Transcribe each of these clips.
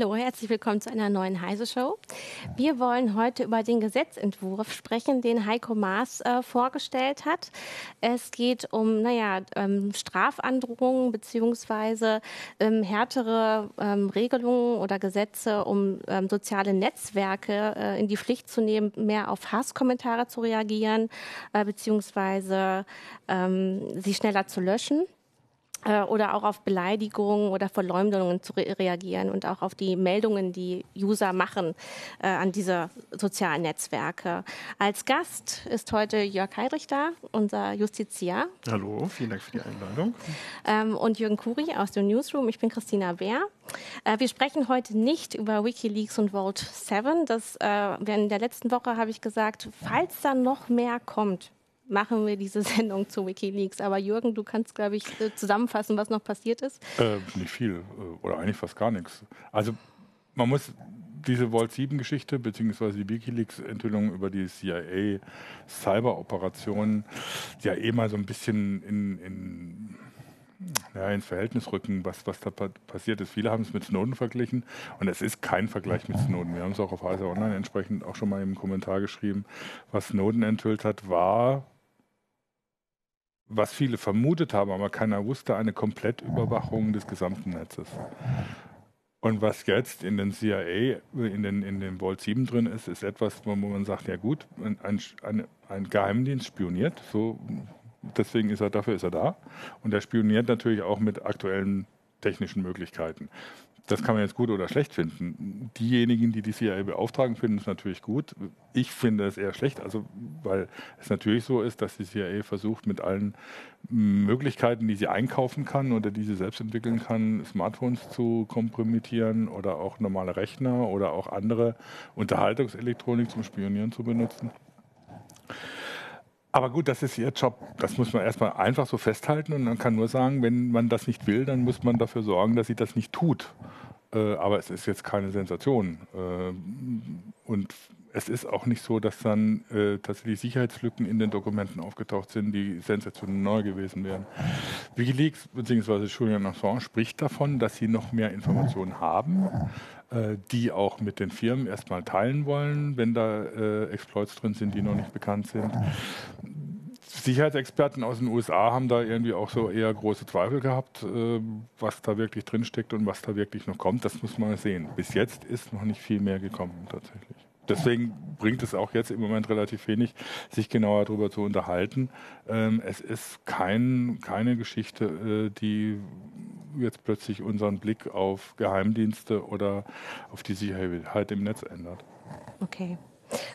Hallo, herzlich willkommen zu einer neuen Heise Show. Wir wollen heute über den Gesetzentwurf sprechen, den Heiko Maas äh, vorgestellt hat. Es geht um, naja, ähm, Strafandrohungen beziehungsweise ähm, härtere ähm, Regelungen oder Gesetze, um ähm, soziale Netzwerke äh, in die Pflicht zu nehmen, mehr auf Hasskommentare zu reagieren äh, beziehungsweise ähm, sie schneller zu löschen. Äh, oder auch auf Beleidigungen oder Verleumdungen zu re reagieren und auch auf die Meldungen, die User machen äh, an diese sozialen Netzwerke. Als Gast ist heute Jörg Heidrich da, unser Justiziar. Hallo, vielen Dank für die Einladung. Ähm, und Jürgen Kuri aus dem Newsroom. Ich bin Christina Bär. Äh, wir sprechen heute nicht über Wikileaks und Vault 7. Das, äh, in der letzten Woche habe ich gesagt, falls da noch mehr kommt, machen wir diese Sendung zu Wikileaks. Aber Jürgen, du kannst, glaube ich, äh, zusammenfassen, was noch passiert ist. Äh, nicht viel äh, oder eigentlich fast gar nichts. Also man muss diese Vault 7 Geschichte beziehungsweise die WikiLeaks-Enthüllung über die CIA Cyber-Operationen ja eh mal so ein bisschen in, in ja, ins Verhältnis rücken, was, was da passiert ist. Viele haben es mit Snowden verglichen und es ist kein Vergleich mit Snowden. Wir haben es auch auf Heise Online entsprechend auch schon mal im Kommentar geschrieben. Was Snowden enthüllt hat, war was viele vermutet haben, aber keiner wusste, eine Komplettüberwachung des gesamten Netzes. Und was jetzt in den CIA, in den, in den Vault 7 drin ist, ist etwas, wo man sagt, ja gut, ein, ein, ein Geheimdienst spioniert, so deswegen ist er, dafür ist er da. Und er spioniert natürlich auch mit aktuellen technischen Möglichkeiten. Das kann man jetzt gut oder schlecht finden. Diejenigen, die die CIA beauftragen, finden es natürlich gut. Ich finde es eher schlecht, also weil es natürlich so ist, dass die CIA versucht, mit allen Möglichkeiten, die sie einkaufen kann oder die sie selbst entwickeln kann, Smartphones zu kompromittieren oder auch normale Rechner oder auch andere Unterhaltungselektronik zum Spionieren zu benutzen. Aber gut, das ist Ihr Job. Das muss man erstmal einfach so festhalten und man kann nur sagen, wenn man das nicht will, dann muss man dafür sorgen, dass sie das nicht tut. Äh, aber es ist jetzt keine Sensation. Äh, und es ist auch nicht so, dass dann äh, tatsächlich Sicherheitslücken in den Dokumenten aufgetaucht sind, die sensationell neu gewesen wären. Wikileaks bzw. Julian Assange spricht davon, dass sie noch mehr Informationen haben, äh, die auch mit den Firmen erstmal teilen wollen, wenn da äh, Exploits drin sind, die noch nicht bekannt sind. Sicherheitsexperten aus den USA haben da irgendwie auch so eher große Zweifel gehabt, äh, was da wirklich drinsteckt und was da wirklich noch kommt. Das muss man sehen. Bis jetzt ist noch nicht viel mehr gekommen tatsächlich. Deswegen bringt es auch jetzt im Moment relativ wenig, sich genauer darüber zu unterhalten. Ähm, es ist kein, keine Geschichte, äh, die jetzt plötzlich unseren Blick auf Geheimdienste oder auf die Sicherheit im Netz ändert. Okay.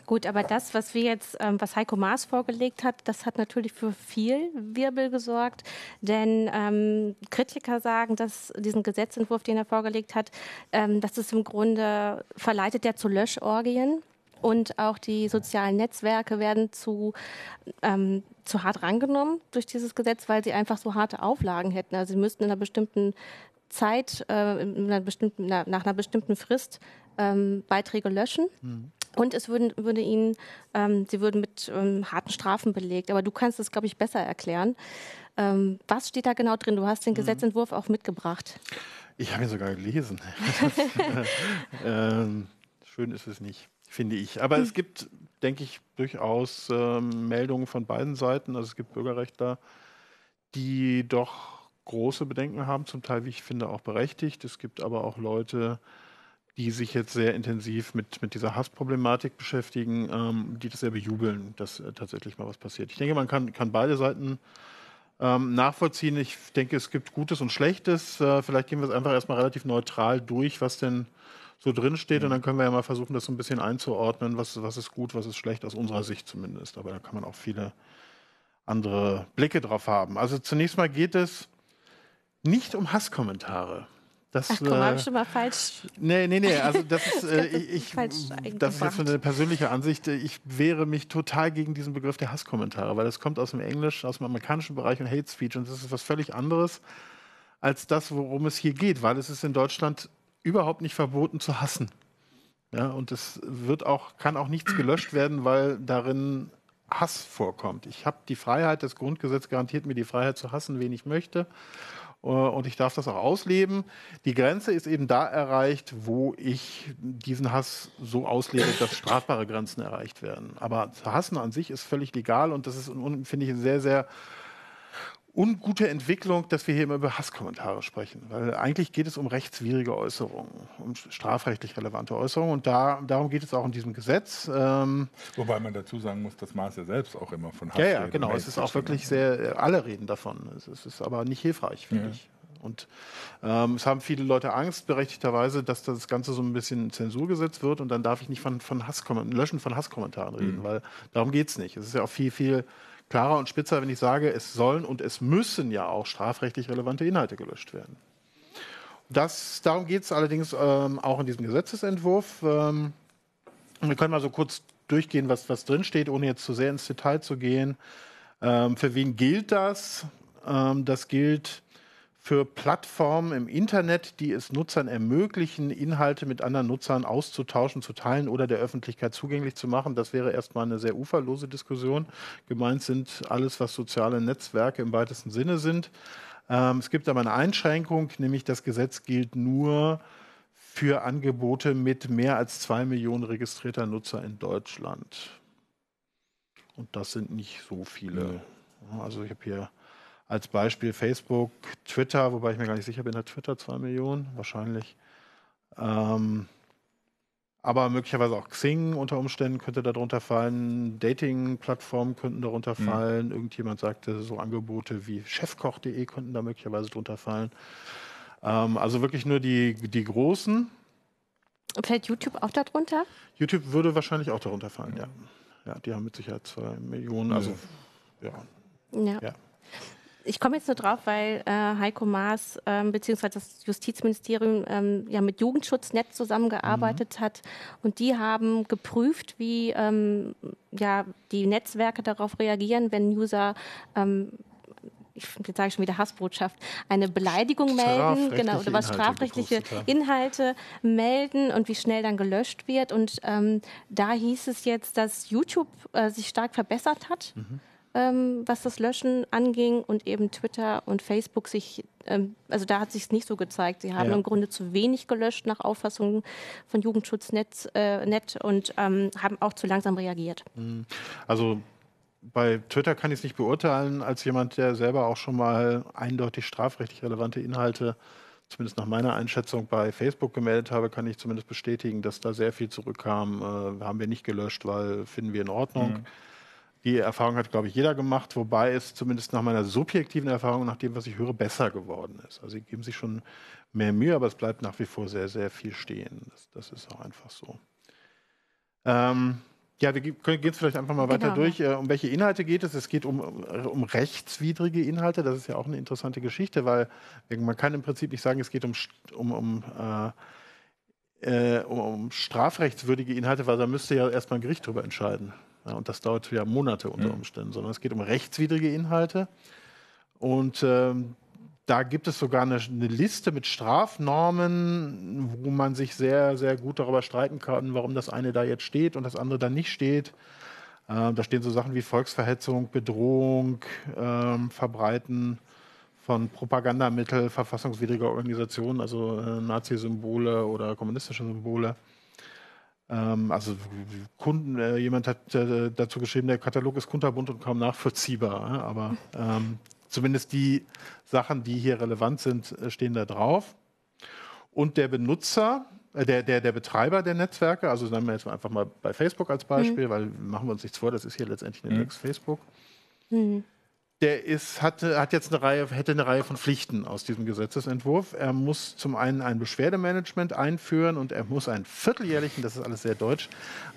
Gut, aber das, was wir jetzt, ähm, was Heiko Maas vorgelegt hat, das hat natürlich für viel Wirbel gesorgt. Denn ähm, Kritiker sagen, dass diesen Gesetzentwurf, den er vorgelegt hat, ähm, dass es im Grunde verleitet der zu Löschorgien. Und auch die sozialen Netzwerke werden zu, ähm, zu hart rangenommen durch dieses Gesetz, weil sie einfach so harte Auflagen hätten. Also sie müssten in einer bestimmten Zeit, äh, in einer bestimmten, nach einer bestimmten Frist ähm, Beiträge löschen. Mhm. Und es würden, würde ihnen, ähm, sie würden mit ähm, harten Strafen belegt. Aber du kannst es, glaube ich, besser erklären. Ähm, was steht da genau drin? Du hast den mhm. Gesetzentwurf auch mitgebracht. Ich habe ihn sogar gelesen. ähm, schön ist es nicht, finde ich. Aber es gibt, denke ich, durchaus ähm, Meldungen von beiden Seiten. Also es gibt Bürgerrechtler, die doch große Bedenken haben, zum Teil, wie ich finde, auch berechtigt. Es gibt aber auch Leute, die sich jetzt sehr intensiv mit, mit dieser Hassproblematik beschäftigen, ähm, die das sehr bejubeln, dass äh, tatsächlich mal was passiert. Ich denke, man kann, kann beide Seiten ähm, nachvollziehen. Ich denke, es gibt Gutes und Schlechtes. Äh, vielleicht gehen wir es einfach erstmal relativ neutral durch, was denn so drin steht. Und dann können wir ja mal versuchen, das so ein bisschen einzuordnen, was, was ist gut, was ist schlecht, aus unserer Sicht zumindest. Aber da kann man auch viele andere Blicke drauf haben. Also zunächst mal geht es nicht um Hasskommentare. Das, Ach komm, äh, habe ich schon mal falsch. Nee, nee, nee, also das ist, äh, ich, das ist jetzt eine persönliche Ansicht. Ich wehre mich total gegen diesen Begriff der Hasskommentare, weil das kommt aus dem Englisch, aus dem amerikanischen Bereich und Hate Speech und das ist was völlig anderes als das, worum es hier geht, weil es ist in Deutschland überhaupt nicht verboten zu hassen. Ja, und es wird auch, kann auch nichts gelöscht werden, weil darin Hass vorkommt. Ich habe die Freiheit, das Grundgesetz garantiert mir die Freiheit zu hassen, wen ich möchte. Äh, und ich darf das auch ausleben. Die Grenze ist eben da erreicht, wo ich diesen Hass so auslebe, dass strafbare Grenzen erreicht werden. Aber hassen an sich ist völlig legal und das ist, finde ich, sehr, sehr ungute Entwicklung, dass wir hier immer über Hasskommentare sprechen. Weil eigentlich geht es um rechtswidrige Äußerungen, um strafrechtlich relevante Äußerungen. Und da, darum geht es auch in diesem Gesetz. Ähm Wobei man dazu sagen muss, dass Maas ja selbst auch immer von Hass Ja, ja, genau. Es ist auch wirklich sehr, alle reden davon. Es, es ist aber nicht hilfreich, finde ja. ich. Und ähm, es haben viele Leute Angst, berechtigterweise, dass das Ganze so ein bisschen Zensur gesetzt wird und dann darf ich nicht von, von Hasskommentaren, Löschen von Hasskommentaren reden, mhm. weil darum geht es nicht. Es ist ja auch viel, viel klarer und spitzer, wenn ich sage, es sollen und es müssen ja auch strafrechtlich relevante Inhalte gelöscht werden. Das, darum geht es allerdings ähm, auch in diesem Gesetzesentwurf. Ähm, wir können mal so kurz durchgehen, was, was drinsteht, ohne jetzt zu sehr ins Detail zu gehen. Ähm, für wen gilt das? Ähm, das gilt für Plattformen im Internet, die es Nutzern ermöglichen, Inhalte mit anderen Nutzern auszutauschen, zu teilen oder der Öffentlichkeit zugänglich zu machen. Das wäre erstmal eine sehr uferlose Diskussion. Gemeint sind alles, was soziale Netzwerke im weitesten Sinne sind. Ähm, es gibt aber eine Einschränkung, nämlich das Gesetz gilt nur für Angebote mit mehr als zwei Millionen registrierter Nutzer in Deutschland. Und das sind nicht so viele. Also ich habe hier als Beispiel Facebook, Twitter, wobei ich mir gar nicht sicher bin, hat Twitter zwei Millionen? Wahrscheinlich. Ähm, aber möglicherweise auch Xing unter Umständen könnte darunter fallen. Dating-Plattformen könnten darunter mhm. fallen. Irgendjemand sagte, so Angebote wie chefkoch.de könnten da möglicherweise drunter fallen. Ähm, also wirklich nur die, die großen. Fällt YouTube auch darunter? YouTube würde wahrscheinlich auch darunter fallen, ja. Ja, die haben mit Sicherheit zwei Millionen. Also, ja. ja. ja. Ich komme jetzt nur drauf, weil äh, Heiko Maas ähm, bzw. das Justizministerium ähm, ja mit Jugendschutznet zusammengearbeitet mhm. hat und die haben geprüft, wie ähm, ja die Netzwerke darauf reagieren, wenn User ähm, ich, jetzt sage ich schon wieder Hassbotschaft, eine Beleidigung melden, genau, oder was strafrechtliche Inhalte melden und wie schnell dann gelöscht wird. Und ähm, da hieß es jetzt, dass YouTube äh, sich stark verbessert hat. Mhm ähm, was das Löschen anging und eben Twitter und Facebook sich, ähm, also da hat sich es nicht so gezeigt. Sie haben ja. im Grunde zu wenig gelöscht nach Auffassung von Jugendschutznet äh, Net und ähm, haben auch zu langsam reagiert. Mhm. Also bei Twitter kann ich es nicht beurteilen, als jemand, der selber auch schon mal eindeutig strafrechtlich relevante Inhalte zumindest nach meiner Einschätzung bei Facebook gemeldet habe, kann ich zumindest bestätigen, dass da sehr viel zurückkam. Äh, haben wir nicht gelöscht, weil finden wir in Ordnung. Mhm. Die Erfahrung hat, glaube ich, jeder gemacht, wobei es zumindest nach meiner subjektiven Erfahrung, nach dem, was ich höre, besser geworden ist. Also sie geben sich schon mehr Mühe, aber es bleibt nach wie vor sehr, sehr viel stehen. Das, das ist auch einfach so. Ähm, ja, wir gehen es vielleicht einfach mal weiter genau. durch. Äh, um welche Inhalte geht es? Es geht um, um rechtswidrige Inhalte. Das ist ja auch eine interessante Geschichte, weil man kann im Prinzip nicht sagen, es geht um, um, um äh, äh, um, um, strafrechtswürdige Inhalte, weil da müsste ja erstmal ein Gericht darüber entscheiden. Ja, und das dauert ja Monate unter mhm. Umständen, sondern es geht um rechtswidrige Inhalte. Und ähm, da gibt es sogar eine, eine, Liste mit Strafnormen, wo man sich sehr, sehr gut darüber streiten kann, warum das eine da jetzt steht und das andere da nicht steht. Äh, da stehen so Sachen wie Volksverhetzung, Bedrohung, äh, Verbreiten von Propagandamitteln, verfassungswidriger Organisationen, also äh, Nazi-Symbole oder kommunistische Symbole. Ähm, also Kunden, äh, jemand hat äh, dazu geschrieben, der Katalog ist kunterbunt und kaum nachvollziehbar. Aber ähm, zumindest die Sachen, die hier relevant sind, äh, stehen da drauf. Und der Benutzer, äh, der, der, der Betreiber der Netzwerke, also sagen wir jetzt einfach mal bei Facebook als Beispiel, mhm. weil machen wir uns nichts vor, das ist hier letztendlich eine mhm. Facebook. Mhm der ist, hatte, hat jetzt eine Reihe, hätte eine Reihe von Pflichten aus diesem Gesetzesentwurf. Er muss zum einen ein Beschwerdemanagement einführen und er muss einen vierteljährlichen, das ist alles sehr deutsch,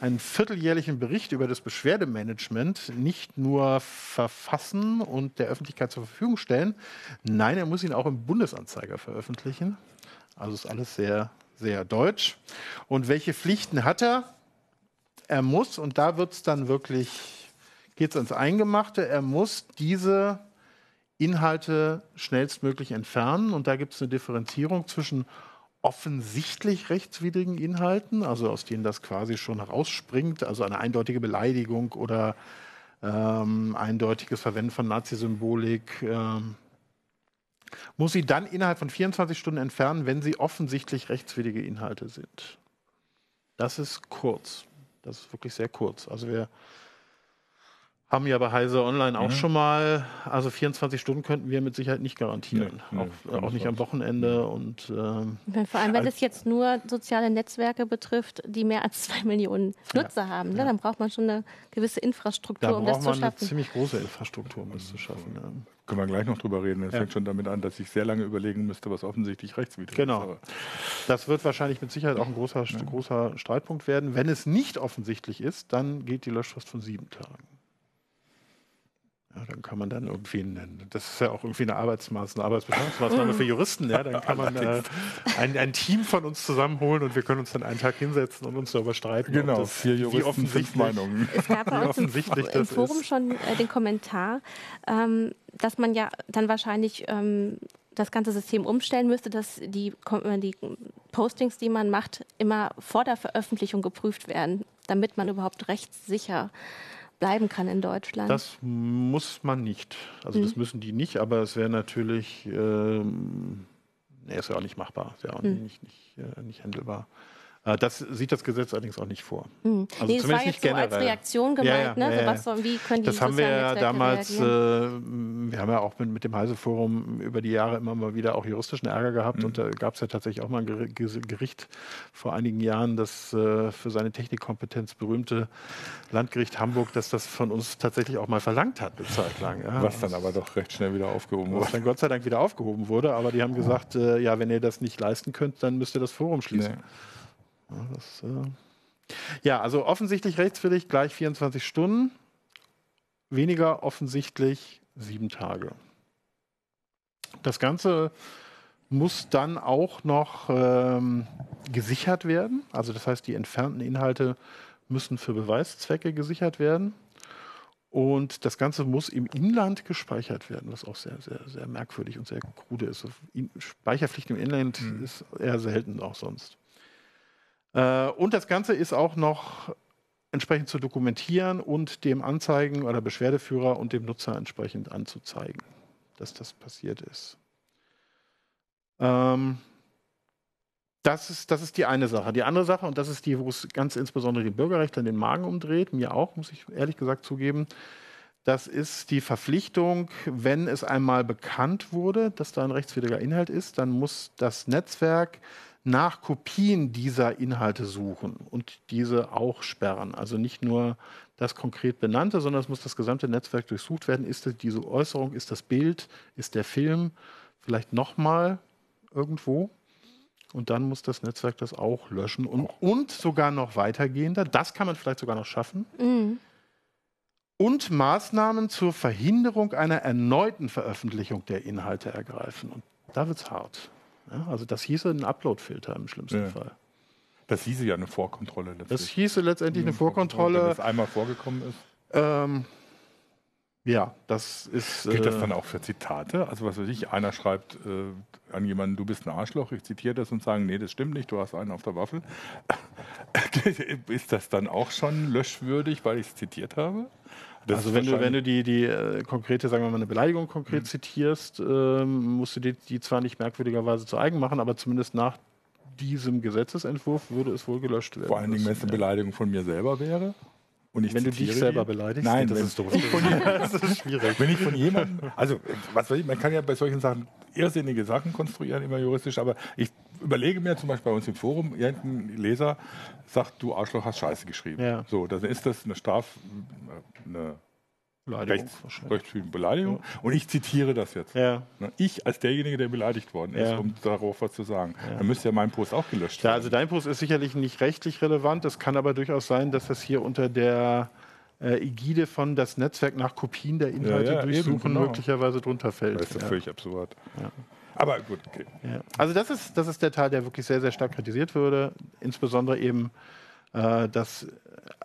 einen vierteljährlichen Bericht über das Beschwerdemanagement nicht nur verfassen und der Öffentlichkeit zur Verfügung stellen, nein, er muss ihn auch im Bundesanzeiger veröffentlichen. Also ist alles sehr, sehr deutsch. Und welche Pflichten hat er? Er muss, und da wird es dann wirklich geht es ans Eingemachte. Er muss diese Inhalte schnellstmöglich entfernen. Und da gibt es eine Differenzierung zwischen offensichtlich rechtswidrigen Inhalten, also aus denen das quasi schon herausspringt, also eine eindeutige Beleidigung oder ähm, eindeutiges Verwenden von Nazi-Symbolik, ähm, muss sie dann innerhalb von 24 Stunden entfernen, wenn sie offensichtlich rechtswidrige Inhalte sind. Das ist kurz. Das ist wirklich sehr kurz. Also wir haben ja bei Heise Online auch mhm. schon mal, also 24 Stunden könnten wir mit Sicherheit nicht garantieren. Nee, nee, auch, auch nicht am Wochenende. Und, ähm, Vor allem, wenn es jetzt nur soziale Netzwerke betrifft, die mehr als zwei Millionen Nutzer ja, haben, ne? dann braucht man schon eine gewisse Infrastruktur, da um das zu schaffen. Da braucht man eine ziemlich große Infrastruktur, um das zu schaffen. Ja. Können wir gleich noch drüber reden. Es ja. fängt schon damit an, dass ich sehr lange überlegen müsste, was offensichtlich rechtswidrig genau. ist. Genau. Das wird wahrscheinlich mit Sicherheit auch ein großer, großer Streitpunkt werden. Wenn es nicht offensichtlich ist, dann geht die Löschfrist von sieben Tagen. Ja, dann kann man dann irgendwie, einen, das ist ja auch irgendwie eine Arbeitsmaßnahme, Arbeitsbeschaffungsmaßnahme für Juristen, ja, dann kann man äh, ein, ein, Team von uns zusammenholen und wir können uns dann einen Tag hinsetzen und uns darüber streiten. Genau, das, vier Juristen, wie offensichtlich, Meinungen. Es gab bei uns im, im Forum ist. schon äh, den Kommentar, ähm, dass man ja dann wahrscheinlich ähm, das ganze System umstellen müsste, dass die, äh, die Postings, die man macht, immer vor der Veröffentlichung geprüft werden, damit man überhaupt rechtssicher bleiben kann in Deutschland? Das muss man nicht. Also mhm. das müssen die nicht, aber es wäre natürlich, ähm, nee, ist ja auch nicht machbar, ist ja auch mhm. nicht, nicht, äh, nicht handelbar. Äh, das sieht das Gesetz allerdings auch nicht vor. Mhm. Also nee, zumindest das war jetzt nicht so generell. als Reaktion gemeint, ja, ja, ne? Ja, so was, wie können die Das haben wir ja damals, äh, wir haben ja auch mit, mit dem Heise-Forum über die Jahre immer mal wieder auch juristischen Ärger gehabt mhm. und da gab es ja tatsächlich auch mal ein Gericht vor einigen Jahren, das äh, für seine Technikkompetenz berühmte Landgericht Hamburg, das das von uns tatsächlich auch mal verlangt hat, eine Zeit lang. Ja. Was dann aber doch recht schnell wieder aufgehoben wurde. Was dann Gott sei Dank wieder aufgehoben wurde, aber die haben gesagt, äh, ja, wenn ihr das nicht leisten könnt, dann müsst ihr das Forum schließen. Nee. Ja, das, äh ja, also offensichtlich rechtswidrig gleich 24 Stunden, weniger offensichtlich sieben Tage. Das Ganze muss dann auch noch ähm, gesichert werden. Also das heißt, die entfernten Inhalte müssen für Beweiszwecke gesichert werden. Und das Ganze muss im Inland gespeichert werden, was auch sehr, sehr, sehr merkwürdig und sehr krude ist. Speicherpflicht im Inland mhm. ist eher selten auch sonst. Äh, und das Ganze ist auch noch entsprechend zu dokumentieren und dem Anzeigen- oder Beschwerdeführer und dem Nutzer entsprechend anzuzeigen, dass das passiert ist. Ähm, das ist, das ist die eine Sache. Die andere Sache, und das ist die, wo es ganz insbesondere die Bürgerrechte in den Magen umdreht, mir auch, muss ich ehrlich gesagt zugeben, das ist die Verpflichtung, wenn es einmal bekannt wurde, dass da ein rechtswidriger Inhalt ist, dann muss das Netzwerk nach Kopien dieser Inhalte suchen und diese auch sperren. Also nicht nur das konkret benannte, sondern es muss das gesamte Netzwerk durchsucht werden. Ist das diese Äußerung, ist das Bild, ist der Film vielleicht nochmal irgendwo? Und dann muss das Netzwerk das auch löschen und, und sogar noch weitergehender. Das kann man vielleicht sogar noch schaffen. Mhm. Und Maßnahmen zur Verhinderung einer erneuten Veröffentlichung der Inhalte ergreifen. Und da wird es hart. Ja, also das hieße ein Upload-Filter im schlimmsten ja. Fall. Das hieße ja eine Vorkontrolle. Letztlich. Das hieße letztendlich eine Vorkontrolle. Wenn das einmal vorgekommen ist. Ähm, ja, das ist. Gilt das äh, dann auch für Zitate? Also, was weiß ich, einer schreibt äh, an jemanden, du bist ein Arschloch, ich zitiere das und sagen, nee, das stimmt nicht, du hast einen auf der Waffel. ist das dann auch schon löschwürdig, weil ich es zitiert habe? Das also wenn du, wenn du die, die äh, konkrete, sagen wir mal, eine Beleidigung konkret mhm. zitierst, ähm, musst du die, die zwar nicht merkwürdigerweise zu eigen machen, aber zumindest nach diesem Gesetzesentwurf würde es wohl gelöscht werden. Vor allen Dingen, wenn es eine Beleidigung von mir selber wäre. Und ich wenn du dich selber beleidigst, nein, das ist, das ist schwierig. Wenn ich von jemandem, also was weiß ich, man kann ja bei solchen Sachen irrsinnige Sachen konstruieren, immer juristisch, aber ich überlege mir zum Beispiel bei uns im Forum, irgendein Leser sagt, du Arschloch hast Scheiße geschrieben. Ja. So, dann ist das eine Straf, eine Beleidigung, Rechts, Beleidigung. Ja. Und ich zitiere das jetzt. Ja. Ne, ich als derjenige, der beleidigt worden ist, ja. um darauf was zu sagen. Dann müsste ja mein Post auch gelöscht werden. Ja, also dein Post ist sicherlich nicht rechtlich relevant. Es kann aber durchaus sein, dass das hier unter der äh, Ägide von das Netzwerk nach Kopien der Inhalte durchsuchen eben, genau. möglicherweise drunter fällt. Das ist ja völlig absurd. Aber gut, okay. Also das ist, das ist der Teil, der wirklich sehr, sehr stark kritisiert würde. Insbesondere eben äh, das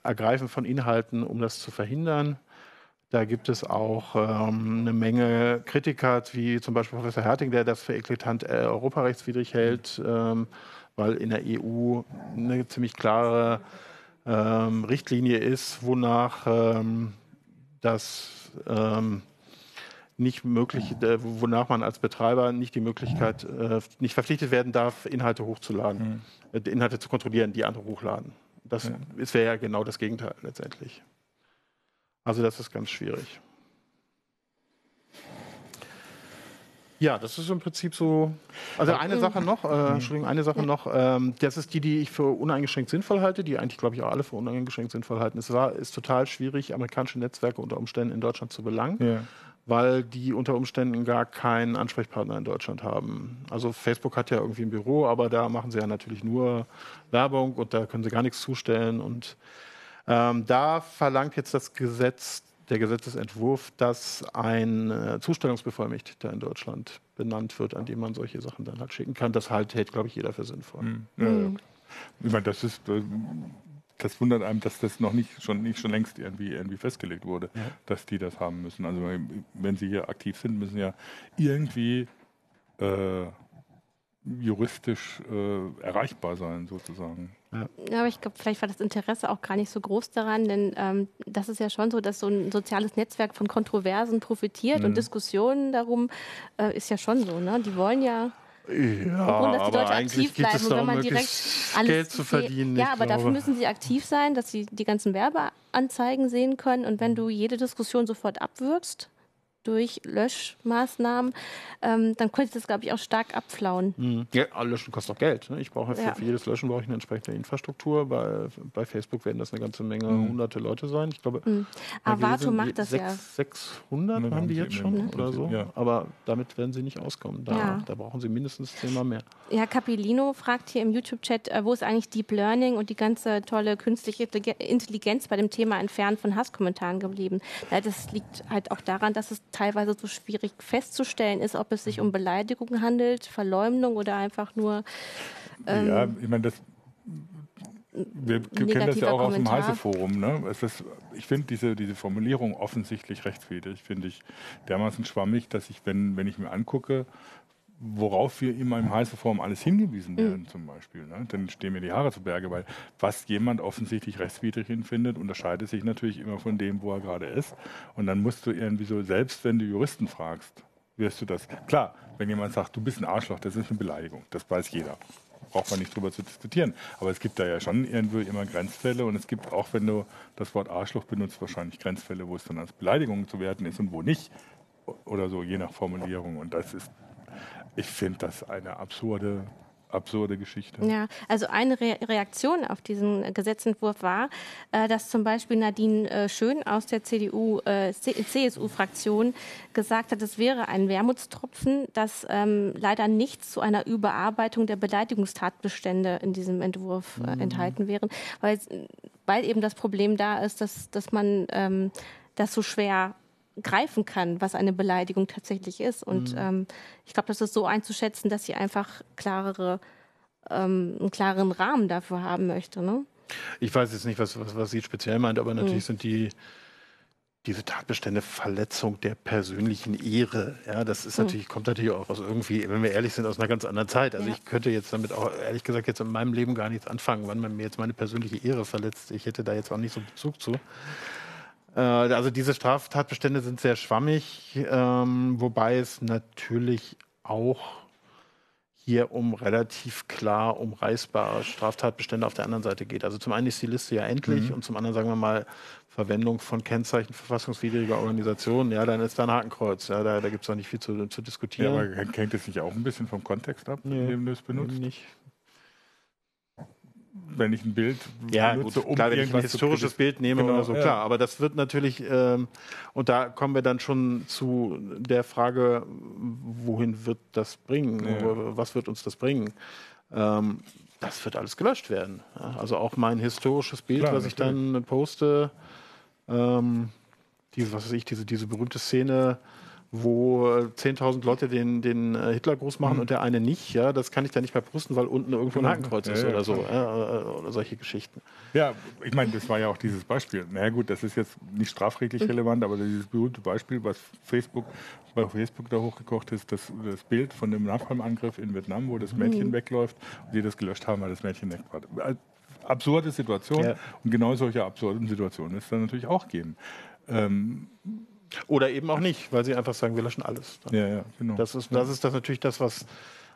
Ergreifen von Inhalten, um das zu verhindern Da gibt es auch ähm, eine Menge Kritiker, wie zum Beispiel Professor Herting, der das für eklatant äh, europarechtswidrig hält, ähm, weil in der EU eine ziemlich klare ähm, Richtlinie ist, wonach ähm, das ähm, nicht möglich, äh, wonach man als Betreiber nicht die Möglichkeit, äh, nicht verpflichtet werden darf, Inhalte hochzuladen, mhm. Inhalte zu kontrollieren, die andere hochladen. Das ja. wäre ja genau das Gegenteil letztendlich. Also das ist ganz schwierig. Ja, das ist im Prinzip so. Also eine Sache noch, äh, Entschuldigung, eine Sache noch. Ähm, das ist die, die ich für uneingeschränkt sinnvoll halte, die eigentlich, glaube ich, auch alle für uneingeschränkt sinnvoll halten. Es war, ist total schwierig, amerikanische Netzwerke unter Umständen in Deutschland zu belangen. Ja weil die unter Umständen gar keinen Ansprechpartner in Deutschland haben. Also Facebook hat ja irgendwie ein Büro, aber da machen sie ja natürlich nur Werbung und da können sie gar nichts zustellen. Und ähm, da verlangt jetzt das Gesetz, der Gesetzesentwurf, dass ein äh, Zustellungsbevollmächtigter in Deutschland benannt wird, an dem man solche Sachen dann halt schicken kann. Das halt hält, glaube ich, jeder für sinnvoll. Mhm. Ja, ja. Ich meine, das ist äh, das wundert einem, dass das noch nicht schon, nicht schon längst irgendwie, irgendwie festgelegt wurde, ja. dass die das haben müssen. Also wenn sie hier aktiv sind, müssen ja irgendwie äh, juristisch äh, erreichbar sein, sozusagen. Ja. ja aber ich glaube, vielleicht war das Interesse auch gar nicht so groß daran, denn ähm, das ist ja schon so, dass so ein soziales Netzwerk von Kontroversen profitiert mhm. und Diskussionen darum äh, ist ja schon so. Ne? Die wollen ja ja, Grund, dass die Leute aktiv bleiben. Wenn man direkt alles Geld zu verdienen. Ja, aber glaube. dafür müssen sie aktiv sein, dass sie die ganzen Werbeanzeigen sehen können. Und wenn du jede Diskussion sofort abwürgst, durch Löschmaßnahmen, ähm, dann könnte das, glaube ich, auch stark abflauen. Mhm. Ja, Löschen kostet auch Geld. Ne? Ich brauche für, ja. für, jedes Löschen brauche ich eine entsprechende Infrastruktur. Bei, bei Facebook werden das eine ganze Menge, mhm. hunderte Leute sein. Ich glaube, mhm. Avato macht das 6, ja. 600 haben die jetzt schon oder so. Ja. Aber damit werden sie nicht auskommen. Da, ja. da brauchen sie mindestens zehnmal mehr. Ja, Capilino fragt hier im YouTube-Chat, äh, wo ist eigentlich Deep Learning und die ganze tolle künstliche Intelligenz bei dem Thema Entfernen von Hasskommentaren geblieben? Ja, das liegt halt auch daran, dass es teilweise so schwierig festzustellen ist, ob es sich um Beleidigung handelt, Verleumdung oder einfach nur. Ähm, ja, ich meine, das. Wir kennen das ja auch aus dem Heise-Forum. Ne? ich finde diese, diese Formulierung offensichtlich rechtswidrig, finde ich dermaßen schwammig, dass ich, wenn, wenn ich mir angucke, worauf wir immer im heißen Form alles hingewiesen werden, mhm. zum Beispiel. Ne? Dann stehen mir die Haare zu Berge, weil was jemand offensichtlich rechtswidrig findet, unterscheidet sich natürlich immer von dem, wo er gerade ist. Und dann musst du irgendwie so, selbst wenn du Juristen fragst, wirst du das. Klar, wenn jemand sagt, du bist ein Arschloch, das ist eine Beleidigung. Das weiß jeder. Braucht man nicht drüber zu diskutieren. Aber es gibt da ja schon irgendwo immer Grenzfälle und es gibt auch, wenn du das Wort Arschloch benutzt, wahrscheinlich Grenzfälle, wo es dann als Beleidigung zu werten ist und wo nicht. Oder so, je nach Formulierung. Und das ist ich finde das eine absurde absurde Geschichte. Ja, also eine Re Reaktion auf diesen Gesetzentwurf war, äh, dass zum Beispiel Nadine äh, Schön aus der CDU, äh, CSU-Fraktion gesagt hat, es wäre ein Wermutstropfen, dass ähm, leider nichts zu einer Überarbeitung der Beleidigungstatbestände in diesem Entwurf äh, mhm. enthalten wären, weil, weil eben das Problem da ist, dass, dass man ähm, das so schwer greifen kann, was eine Beleidigung tatsächlich ist. Und mhm. ähm, ich glaube, das ist so einzuschätzen, dass sie einfach klarere, ähm, einen klaren Rahmen dafür haben möchte. Ne? Ich weiß jetzt nicht, was, was, was sie speziell meint, aber natürlich mhm. sind die diese Tatbestände Verletzung der persönlichen Ehre. Ja, das ist mhm. natürlich, kommt natürlich auch aus irgendwie, wenn wir ehrlich sind, aus einer ganz anderen Zeit. Also ja. ich könnte jetzt damit auch ehrlich gesagt jetzt in meinem Leben gar nichts anfangen, wann man mir jetzt meine persönliche Ehre verletzt. Ich hätte da jetzt auch nicht so Bezug zu. Äh, also diese Straftatbestände sind sehr schwammig, ähm, wobei es natürlich auch hier um relativ klar umreißbare Straftatbestände auf der anderen Seite geht. Also zum einen ist die Liste ja endlich mhm. und zum anderen sagen wir mal Verwendung von Kennzeichen verfassungswidriger Organisationen. Ja, dann ist da ein Hakenkreuz. Ja, da, da gibt es auch nicht viel zu, zu diskutieren. Ja, aber hängt es nicht auch ein bisschen vom Kontext ab, nee, in dem du es benutzt? Nicht wenn ich ein Bild ja, benutze, gut, um klar, wenn ich ein historisches Bild nehme genau, oder so, ja. klar. Aber das wird natürlich, ähm, und da kommen wir dann schon zu der Frage, wohin wird das bringen? Ja. Was wird uns das bringen? Ähm, das wird alles gelöscht werden. Also auch mein historisches Bild, klar, was ich dann poste, ähm, diese, was weiß ich, diese, diese berühmte Szene, wo 10.000 Leute den, den äh, Hitlergruß machen mhm. und der eine nicht, ja, das kann ich da nicht mehr posten, weil unten irgendwo ein Hakenkreuz ist ja, oder so, äh, oder solche Geschichten. Ja, ich meine, das war ja auch dieses Beispiel. Na naja, gut, das ist jetzt nicht strafrechtlich mhm. relevant, aber dieses berühmte Beispiel, was Facebook bei Facebook da hochgekocht ist, das, das Bild von dem Napalm-Angriff in Vietnam, wo das Mädchen mhm. wegläuft und die das gelöscht haben, weil das Mädchen weg war. Absurde Situation ja. und genau solche absurden Situationen wird es dann natürlich auch geben. Ähm, oder eben auch nicht, weil sie einfach sagen, wir löschen alles. Ja, ja, genau. Das ist, das ist das natürlich das, was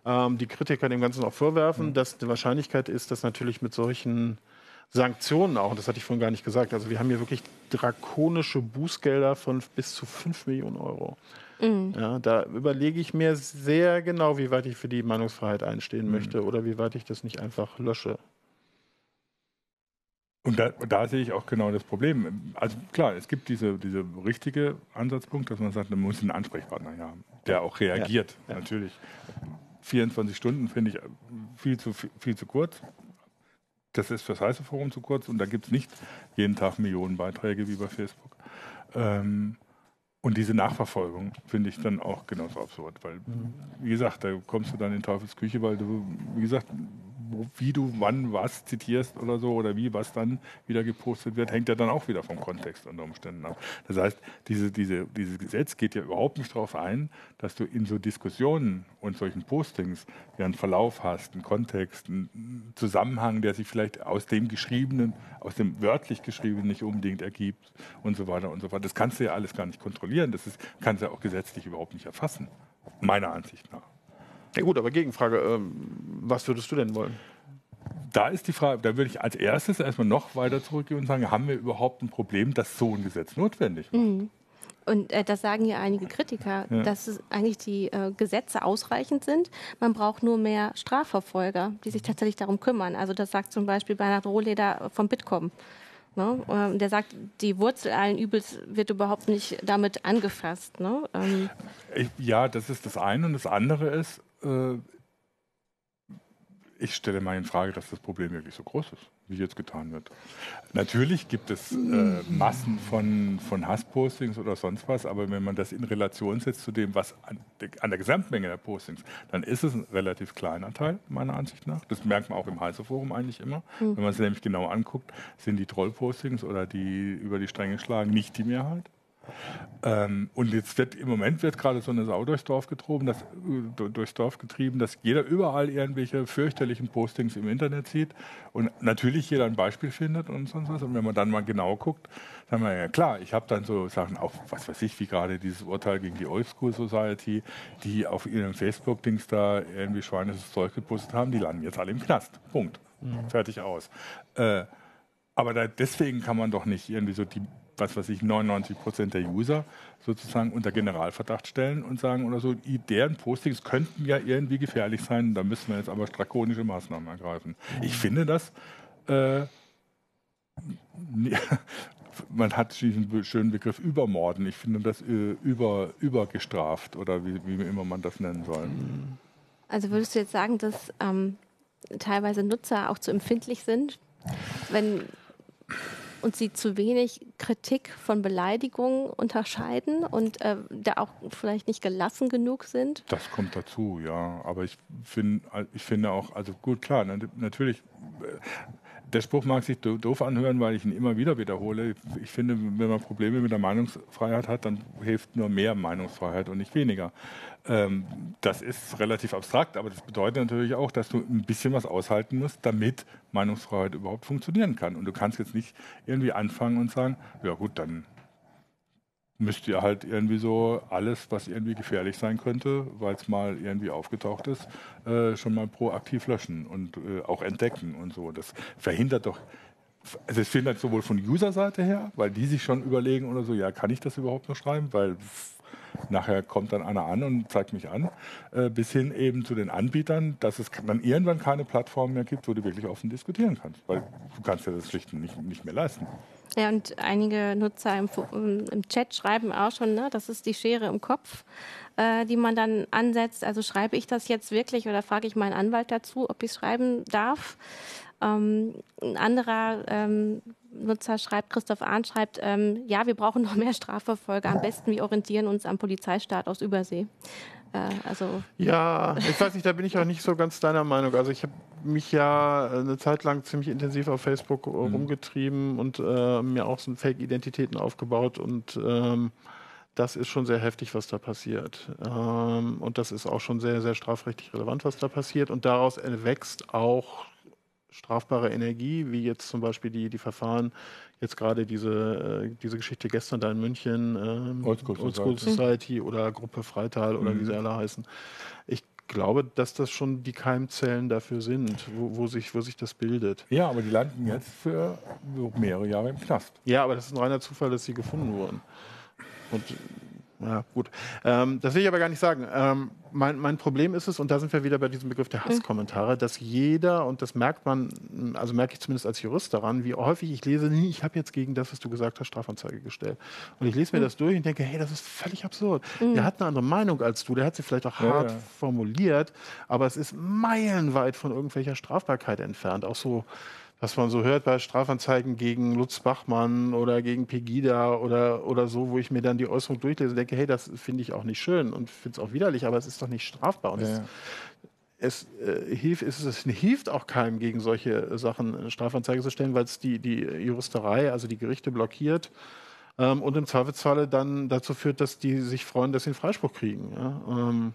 ähm, die Kritiker dem Ganzen auch vorwerfen, mhm. dass die Wahrscheinlichkeit ist, dass natürlich mit solchen Sanktionen auch, und das hatte ich vorhin gar nicht gesagt, also wir haben hier wirklich drakonische Bußgelder von bis zu 5 Millionen Euro. Mhm. Ja, da überlege ich mir sehr genau, wie weit ich für die Meinungsfreiheit einstehen mhm. möchte oder wie weit ich das nicht einfach lösche. Und da, da, sehe ich auch genau das Problem. Also klar, es gibt diese, diese richtige Ansatzpunkt, dass man sagt, man muss einen Ansprechpartner haben, der auch reagiert. Ja, ja. Natürlich. 24 Stunden finde ich viel zu, viel zu kurz. Das ist fürs heiße Forum zu kurz und da gibt es nicht jeden Tag Millionen Beiträge wie bei Facebook. Ähm, und diese Nachverfolgung finde ich dann auch genauso absurd, weil, mhm. wie gesagt, da kommst du dann in Teufelsküche, weil du, wie gesagt, wie du wann was zitierst oder so oder wie was dann wieder gepostet wird, hängt ja dann auch wieder vom Kontext unter Umständen ab. Das heißt, diese, diese, dieses Gesetz geht ja überhaupt nicht darauf ein, dass du in so Diskussionen und solchen Postings ja einen Verlauf hast, einen Kontext, einen Zusammenhang, der sich vielleicht aus dem Geschriebenen, aus dem wörtlich Geschriebenen nicht unbedingt ergibt und so weiter und so fort. Das kannst du ja alles gar nicht kontrollieren. Das ist, kannst du ja auch gesetzlich überhaupt nicht erfassen, meiner Ansicht nach. Ja gut, aber Gegenfrage, ähm, was würdest du denn wollen? Da ist die Frage, da würde ich als erstes erstmal noch weiter zurückgehen und sagen, haben wir überhaupt ein Problem, dass so ein Gesetz notwendig ist? Mhm. Und äh, das sagen ja einige Kritiker, ja. dass eigentlich die äh, Gesetze ausreichend sind. Man braucht nur mehr Strafverfolger, die sich tatsächlich darum kümmern. Also das sagt zum Beispiel Bernhard Rohleder vom Bitkom. Ne? Ähm, der sagt, die Wurzel allen Übels wird überhaupt nicht damit angefasst. Ne? Ähm. Ja, das ist das eine. Und das andere ist, äh, ich stelle mal in Frage, dass das Problem wirklich so groß ist, wie jetzt getan wird. Natürlich gibt es äh, Massen von, von Hasspostings oder sonst was, aber wenn man das in Relation setzt zu dem, was an, an, der Gesamtmenge der Postings, dann ist es ein relativ kleiner Teil, meiner Ansicht nach. Das merkt man auch im Heiße-Forum eigentlich immer. Mhm. Wenn man es nämlich genau anguckt, sind die Troll-Postings oder die über die Stränge schlagen nicht die Mehrheit. Ähm, und jetzt wird im Moment wird gerade so eine Sau durchs Dorf getrieben, dass, äh, durchs Dorf getrieben, dass jeder überall irgendwelche fürchterlichen Postings im Internet sieht und natürlich jeder ein Beispiel findet und sonst was. Und wenn man dann mal genau guckt, dann wir ja klar, ich habe dann so Sachen auch, was weiß ich, wie gerade dieses Urteil gegen die Old School Society, die auf ihren Facebook-Dings da irgendwie schweinisches Zeug gepostet haben, die landen jetzt alle im Knast. Punkt. Mhm. Fertig aus. Äh, aber da, deswegen kann man doch nicht irgendwie so die was weiß ich, 99 Prozent der User sozusagen unter Generalverdacht stellen und sagen oder so, deren Postings könnten ja irgendwie gefährlich sein, da müssen wir jetzt aber drakonische Maßnahmen ergreifen. Ich finde das, äh, man hat diesen schönen Begriff Übermorden, ich finde das äh, über, übergestraft oder wie, wie immer man das nennen soll. Also würdest du jetzt sagen, dass ähm, teilweise Nutzer auch zu empfindlich sind, wenn und sie zu wenig Kritik von Beleidigungen unterscheiden und äh, da auch vielleicht nicht gelassen genug sind? Das kommt dazu, ja. Aber ich, find, ich finde auch, also gut, klar, natürlich. Der Spruch mag sich doof anhören, weil ich ihn immer wieder wiederhole. Ich finde, wenn man Probleme mit der Meinungsfreiheit hat, dann hilft nur mehr Meinungsfreiheit und nicht weniger. Ähm, das ist relativ abstrakt, aber das bedeutet natürlich auch, dass du ein bisschen was aushalten musst, damit Meinungsfreiheit überhaupt funktionieren kann. Und du kannst jetzt nicht irgendwie anfangen und sagen, ja gut, dann müsst ihr halt irgendwie so alles, was irgendwie gefährlich sein könnte, weil es mal irgendwie aufgetaucht ist, äh, schon mal proaktiv löschen und äh, auch entdecken und so. Das verhindert doch, also es verhindert sowohl von User-Seite her, weil die sich schon überlegen oder so, ja, kann ich das überhaupt noch schreiben, weil nachher kommt dann einer an und zeigt mich an, äh, bis hin eben zu den Anbietern, dass es dann irgendwann keine Plattform mehr gibt, wo du wirklich offen diskutieren kannst, weil du kannst ja das schlicht nicht, nicht mehr leisten. Ja, und einige Nutzer im, im Chat schreiben auch schon, ne, das ist die Schere im Kopf, äh, die man dann ansetzt. Also schreibe ich das jetzt wirklich oder frage ich meinen Anwalt dazu, ob ich schreiben darf? Ähm, ein anderer ähm, Nutzer schreibt, Christoph Ahn schreibt, ähm, ja, wir brauchen noch mehr Strafverfolger. Am besten, wir orientieren uns am Polizeistaat aus Übersee. Äh, also ja, ich weiß nicht, da bin ich auch nicht so ganz deiner Meinung. Also ich habe mich ja eine Zeit lang ziemlich intensiv auf Facebook mhm. rumgetrieben und äh, mir auch so Fake-Identitäten aufgebaut und ähm, das ist schon sehr heftig, was da passiert. Ähm, und das ist auch schon sehr, sehr strafrechtlich relevant, was da passiert. Und daraus wächst auch strafbare Energie, wie jetzt zum Beispiel die, die Verfahren, jetzt gerade diese, äh, diese Geschichte gestern da in München, ähm, Old School, Old School Society. Oder Gruppe Freital oder mhm. wie sie alle heißen. Ich glaube, dass das schon die Keimzellen dafür sind, wo, wo, sich, wo sich das bildet. Ja, aber die landen jetzt für mehrere Jahre im Knast. Ja, aber das ist ein reiner Zufall, dass sie gefunden wurden. Und ja, gut. Ähm, das will ich aber gar nicht sagen. Ähm, mein, mein, Problem ist es, und da sind wir wieder bei diesem Begriff der Hasskommentare, dass jeder, und das merkt man, also merke ich zumindest als Jurist daran, wie häufig ich lese, nee, ich habe jetzt gegen das, was du gesagt hast, Strafanzeige gestellt. Und ich lese mir mhm. das durch und denke, hey, das ist völlig absurd. Mhm. Der hat eine andere Meinung als du, der hat sie vielleicht auch hart ja, ja. formuliert, aber es ist meilenweit von irgendwelcher Strafbarkeit entfernt. Auch so was man so hört bei Strafanzeigen gegen Lutz Bachmann oder gegen Pegida oder, oder so, wo ich mir dann die Äußerung durchlese und denke, hey, das finde ich auch nicht schön und finde es auch widerlich, aber es ist doch nicht strafbar. Und ja. es, es, äh, hilft, es, es, hilft auch keinem, gegen solche Sachen Strafanzeige zu stellen, weil es die, die Juristerei, also die Gerichte blockiert ähm, und im Zweifelsfalle dann dazu führt, dass die sich freuen, dass sie einen Freispruch kriegen. Ja? Ähm,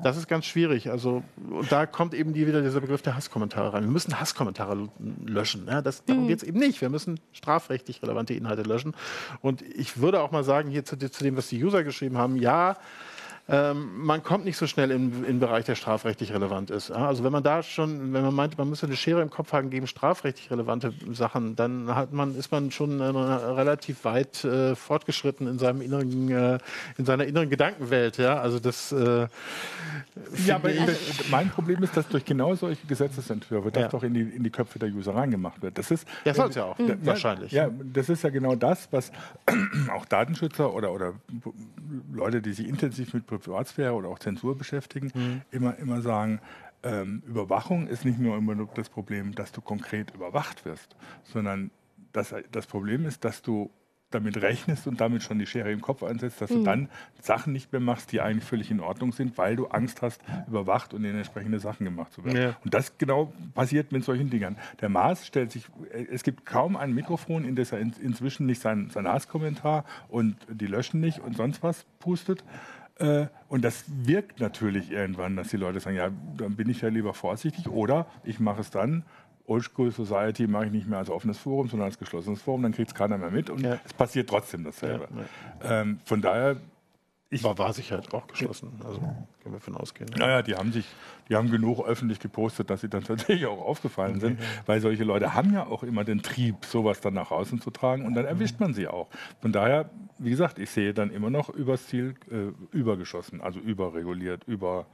das ist ganz schwierig. Also, und da kommt eben die, wieder dieser Begriff der Hasskommentare rein. Wir müssen Hasskommentare löschen. Ja, das, darum mhm. geht es eben nicht. Wir müssen strafrechtlich relevante Inhalte löschen. Und ich würde auch mal sagen, hier zu, zu dem, was die User geschrieben haben, ja, ähm, man kommt nicht so schnell in den Bereich, der strafrechtlich relevant ist. Also wenn man da schon, wenn man meint, man müsste eine Schere im Kopf haben gegen strafrechtlich relevante Sachen, dann hat man, ist man schon äh, relativ weit äh, fortgeschritten in seinem inneren, äh, in seiner inneren Gedankenwelt. Ja, also das. Äh, ja, aber mein Problem ist, dass durch genau solche Gesetzesentwürfe das ja. doch in die, in die Köpfe der User reingemacht wird. Das ist. Ja, soll es ja auch. Ja, wahrscheinlich. Ja, das ist ja genau das, was auch Datenschützer oder, oder Leute, die sich intensiv mit Privatsphäre oder auch Zensur beschäftigen, mhm. immer, immer sagen, ähm, Überwachung ist nicht nur immer das Problem, dass du konkret überwacht wirst, sondern das, das Problem ist, dass du damit rechnest und damit schon die Schere im Kopf einsetzt, dass mhm. du dann Sachen nicht mehr machst, die eigentlich völlig in Ordnung sind, weil du Angst hast, überwacht und in entsprechende Sachen gemacht zu werden. Ja. Und das genau passiert mit solchen Dingern. Der Maas stellt sich, es gibt kaum ein Mikrofon, in das er in, inzwischen nicht sein, sein Hasskommentar und die löschen nicht und sonst was pustet. Äh, und das wirkt natürlich irgendwann, dass die Leute sagen, ja, dann bin ich ja lieber vorsichtig oder ich mache es dann Old School Society mache ich nicht mehr als offenes Forum, sondern als geschlossenes Forum, dann kriegt es keiner mehr mit und ja. es passiert trotzdem dasselbe. Ja, ja. Ähm, von daher. Ich war, war Sicherheit auch geschlossen, also können wir davon ausgehen. Naja, die haben sich, die haben genug öffentlich gepostet, dass sie dann tatsächlich auch aufgefallen sind, weil solche Leute haben ja auch immer den Trieb, sowas dann nach außen zu tragen und dann erwischt man sie auch. Von daher, wie gesagt, ich sehe dann immer noch übers Ziel äh, übergeschossen, also überreguliert, über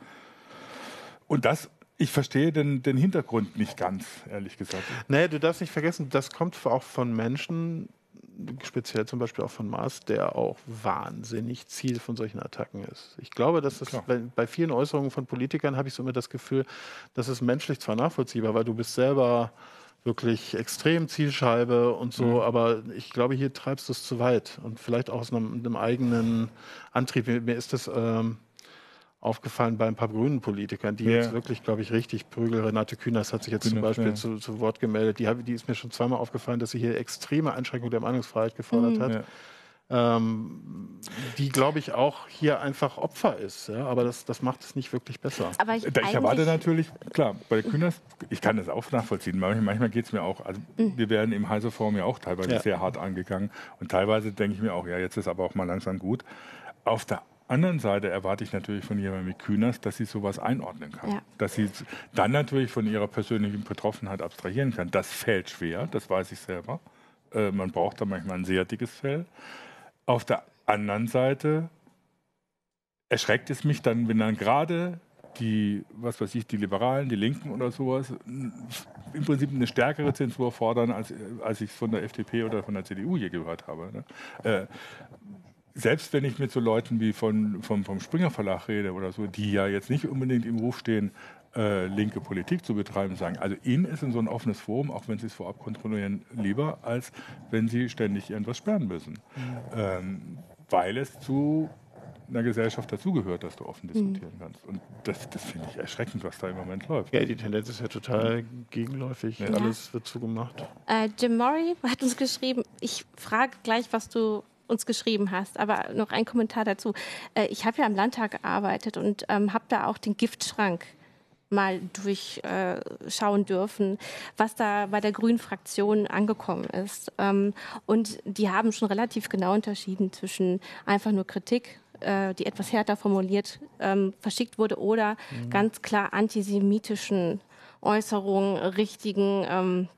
und das ich verstehe den, den Hintergrund nicht ganz, ehrlich gesagt. Nee, du darfst nicht vergessen, das kommt auch von Menschen, speziell zum Beispiel auch von Mars, der auch wahnsinnig Ziel von solchen Attacken ist. Ich glaube, dass das bei, bei, vielen Äußerungen von Politikern habe ich so immer das Gefühl, das ist menschlich zwar nachvollziehbar, weil du bist selber wirklich extrem Zielscheibe und so, mhm. aber ich glaube, hier treibst du es zu weit und vielleicht auch aus einem, einem eigenen Antrieb. Mir ist das ähm, aufgefallen bei ein paar grünen Politikern, die ja. jetzt wirklich, glaube ich, richtig prügeln. Renate Künast hat sich jetzt Künast, zum Beispiel ja. zu, zu, Wort gemeldet. Die, die, ist mir schon zweimal aufgefallen, dass sie hier extreme Einschränkungen der Meinungsfreiheit gefordert mhm. hat. Ja. Ähm, die, glaube ich, auch hier einfach Opfer ist. Ja? Aber das, das macht es nicht wirklich besser. Aber ich, ich erwarte natürlich, klar, bei Künast, ich kann das auch nachvollziehen. Manchmal, geht es mir auch, also mhm. wir werden im Heise Forum ja auch teilweise ja. sehr hart angegangen. Und teilweise denke ich mir auch, ja, jetzt ist aber auch mal langsam gut. Auf der anderen Seite erwarte ich natürlich von jemandem wie Kühners, dass sie sowas einordnen kann. Ja. Dass sie dann natürlich von ihrer persönlichen Betroffenheit abstrahieren kann. Das fällt schwer, das weiß ich selber. Äh, man braucht da manchmal ein sehr dickes Fell. Auf der anderen Seite erschreckt es mich dann, wenn dann gerade die, was weiß ich, die Liberalen, die Linken oder sowas, im Prinzip eine stärkere Zensur fordern, als, als ich es von der FDP oder von der CDU je gehört habe. Ne? Äh, selbst wenn ich mit so Leuten wie von, vom, vom Springer Verlag rede oder so, die ja jetzt nicht unbedingt im Ruf stehen, äh, linke Politik zu betreiben, sagen, also Ihnen ist in so ein offenes Forum, auch wenn Sie es vorab kontrollieren, lieber, als wenn Sie ständig irgendwas sperren müssen. Mhm. Ähm, weil es zu einer Gesellschaft dazugehört, dass du offen diskutieren mhm. kannst. Und das, das finde ich erschreckend, was da im Moment läuft. Ja, die Tendenz ist ja total gegenläufig. Ja. Alles wird zugemacht. Äh, Jim Murray hat uns geschrieben, ich frage gleich, was du uns geschrieben hast. Aber noch ein Kommentar dazu. Äh, ich habe ja im Landtag gearbeitet und ähm, habe da auch den Giftschrank mal durchschauen äh, dürfen, was da bei der Grünen Fraktion angekommen ist. Ähm, und die haben schon relativ genau unterschieden zwischen einfach nur Kritik, äh, die etwas härter formuliert ähm, verschickt wurde, oder mhm. ganz klar antisemitischen Äußerungen, richtigen ähm,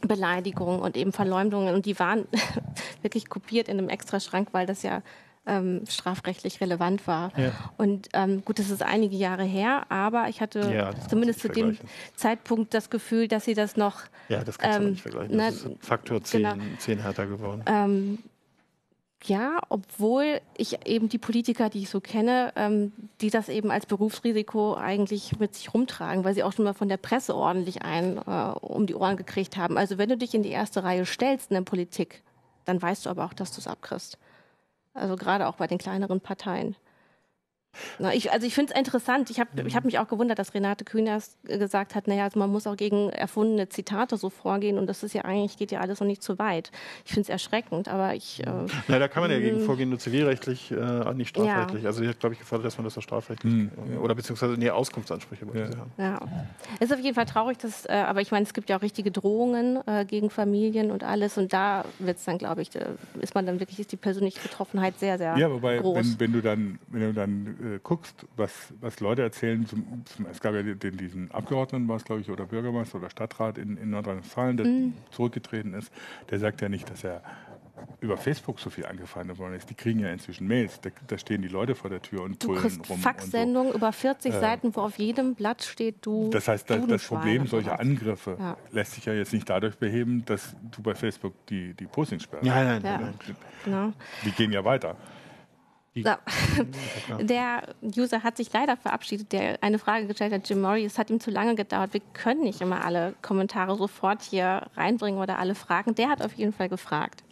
Beleidigungen und eben Verleumdungen. Und die waren wirklich kopiert in einem Extraschrank, weil das ja ähm, strafrechtlich relevant war. Ja. Und ähm, gut, das ist einige Jahre her, aber ich hatte ja, zumindest zu dem Zeitpunkt das Gefühl, dass sie das noch. Ja, das kannst ähm, du nicht vergleichen. Das na, ist Faktor 10, genau, 10 härter geworden. Ähm, ja, obwohl ich eben die Politiker, die ich so kenne, ähm, die das eben als Berufsrisiko eigentlich mit sich rumtragen, weil sie auch schon mal von der Presse ordentlich ein äh, um die Ohren gekriegt haben. Also wenn du dich in die erste Reihe stellst in der Politik, dann weißt du aber auch, dass du es abkriegst. Also gerade auch bei den kleineren Parteien. Na, ich, also ich finde es interessant. Ich habe ich hab mich auch gewundert, dass Renate Künast gesagt hat, naja, also man muss auch gegen erfundene Zitate so vorgehen und das ist ja eigentlich, geht ja alles noch nicht zu weit. Ich finde es erschreckend, aber ich... Äh, Na, da kann man ja gegen vorgehen, nur zivilrechtlich, äh, nicht strafrechtlich. Ja. Also sie hat, glaube ich, gefordert, dass man das auch strafrechtlich, mhm. oder beziehungsweise, nee, Auskunftsansprüche ja. haben. Ja. Es ist auf jeden Fall traurig, dass, äh, aber ich meine, es gibt ja auch richtige Drohungen äh, gegen Familien und alles und da wird es dann, glaube ich, ist man dann wirklich, ist die persönliche Betroffenheit sehr, sehr ja, wobei, groß. Wenn, wenn du dann, wenn du dann äh, guckst, was, was Leute erzählen, zum, zum, es gab ja den, diesen Abgeordneten, war es glaube ich, oder Bürgermeister oder Stadtrat in, in Nordrhein-Westfalen, der mhm. zurückgetreten ist, der sagt ja nicht, dass er über Facebook so viel angefeindet worden ist. Die kriegen ja inzwischen Mails. Da, da stehen die Leute vor der Tür und brüllen rum. Faxsendungen so. über 40 äh, Seiten, wo auf jedem Blatt steht, du. Das heißt, das, das Problem solcher Angriffe ja. lässt sich ja jetzt nicht dadurch beheben, dass du bei Facebook die, die Postings sperrst. Ja, nein, nein, nein. Ja. Genau. Die gehen ja weiter. So. Der User hat sich leider verabschiedet, der eine Frage gestellt hat, Jim Murray, es hat ihm zu lange gedauert. Wir können nicht immer alle Kommentare sofort hier reinbringen oder alle Fragen. Der hat auf jeden Fall gefragt.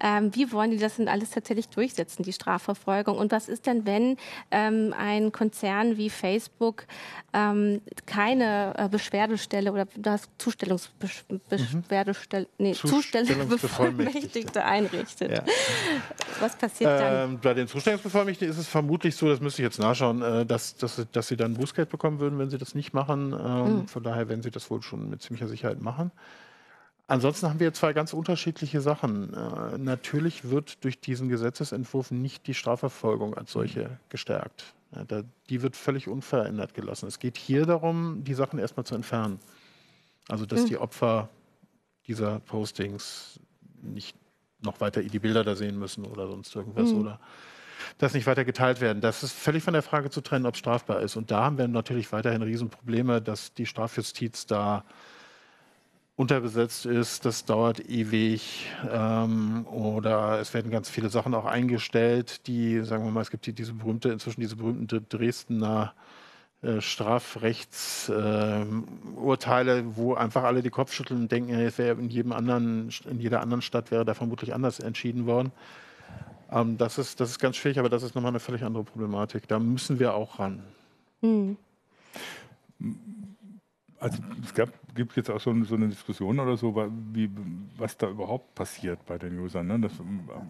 Ähm, wie wollen die das denn alles tatsächlich durchsetzen, die Strafverfolgung? Und was ist denn, wenn ähm, ein Konzern wie Facebook ähm, keine äh, Beschwerdestelle oder das Zustellungsbeschwerdestelle, mhm. nee, Zustellungsbevollmächtigte einrichtet? Ja. Was passiert dann? Ähm, bei den Zustellungsbevollmächtigten ist es vermutlich so, das müsste ich jetzt nachschauen, äh, dass, dass, dass sie dann Bußgeld bekommen würden, wenn sie das nicht machen. Mhm. Von daher werden sie das wohl schon mit ziemlicher Sicherheit machen. Ansonsten haben wir zwei ganz unterschiedliche Sachen. Äh, natürlich wird durch diesen Gesetzesentwurf nicht die Strafverfolgung als solche mhm. gestärkt. Ja, da, die wird völlig unverändert gelassen. Es geht hier darum, die Sachen erstmal zu entfernen. Also, dass mhm. die Opfer dieser Postings nicht noch weiter die Bilder da sehen müssen oder sonst irgendwas mhm. oder dass nicht weiter geteilt werden. Das ist völlig von der Frage zu trennen, ob es strafbar ist. Und da haben wir natürlich weiterhin Riesenprobleme, dass die Strafjustiz da unterbesetzt ist, das dauert ewig ähm, oder es werden ganz viele Sachen auch eingestellt, die, sagen wir mal, es gibt die, diese berühmte, inzwischen diese berühmten Dresdner äh, Strafrechtsurteile, äh, wo einfach alle die Kopf schütteln und denken, es wäre in jedem anderen, in jeder anderen Stadt wäre da vermutlich anders entschieden worden. Ähm, das, ist, das ist ganz schwierig, aber das ist nochmal eine völlig andere Problematik. Da müssen wir auch ran. Hm also es gab, gibt jetzt auch so, so, eine Diskussion oder so, wie, was da überhaupt passiert bei den Usern. Ne? Dass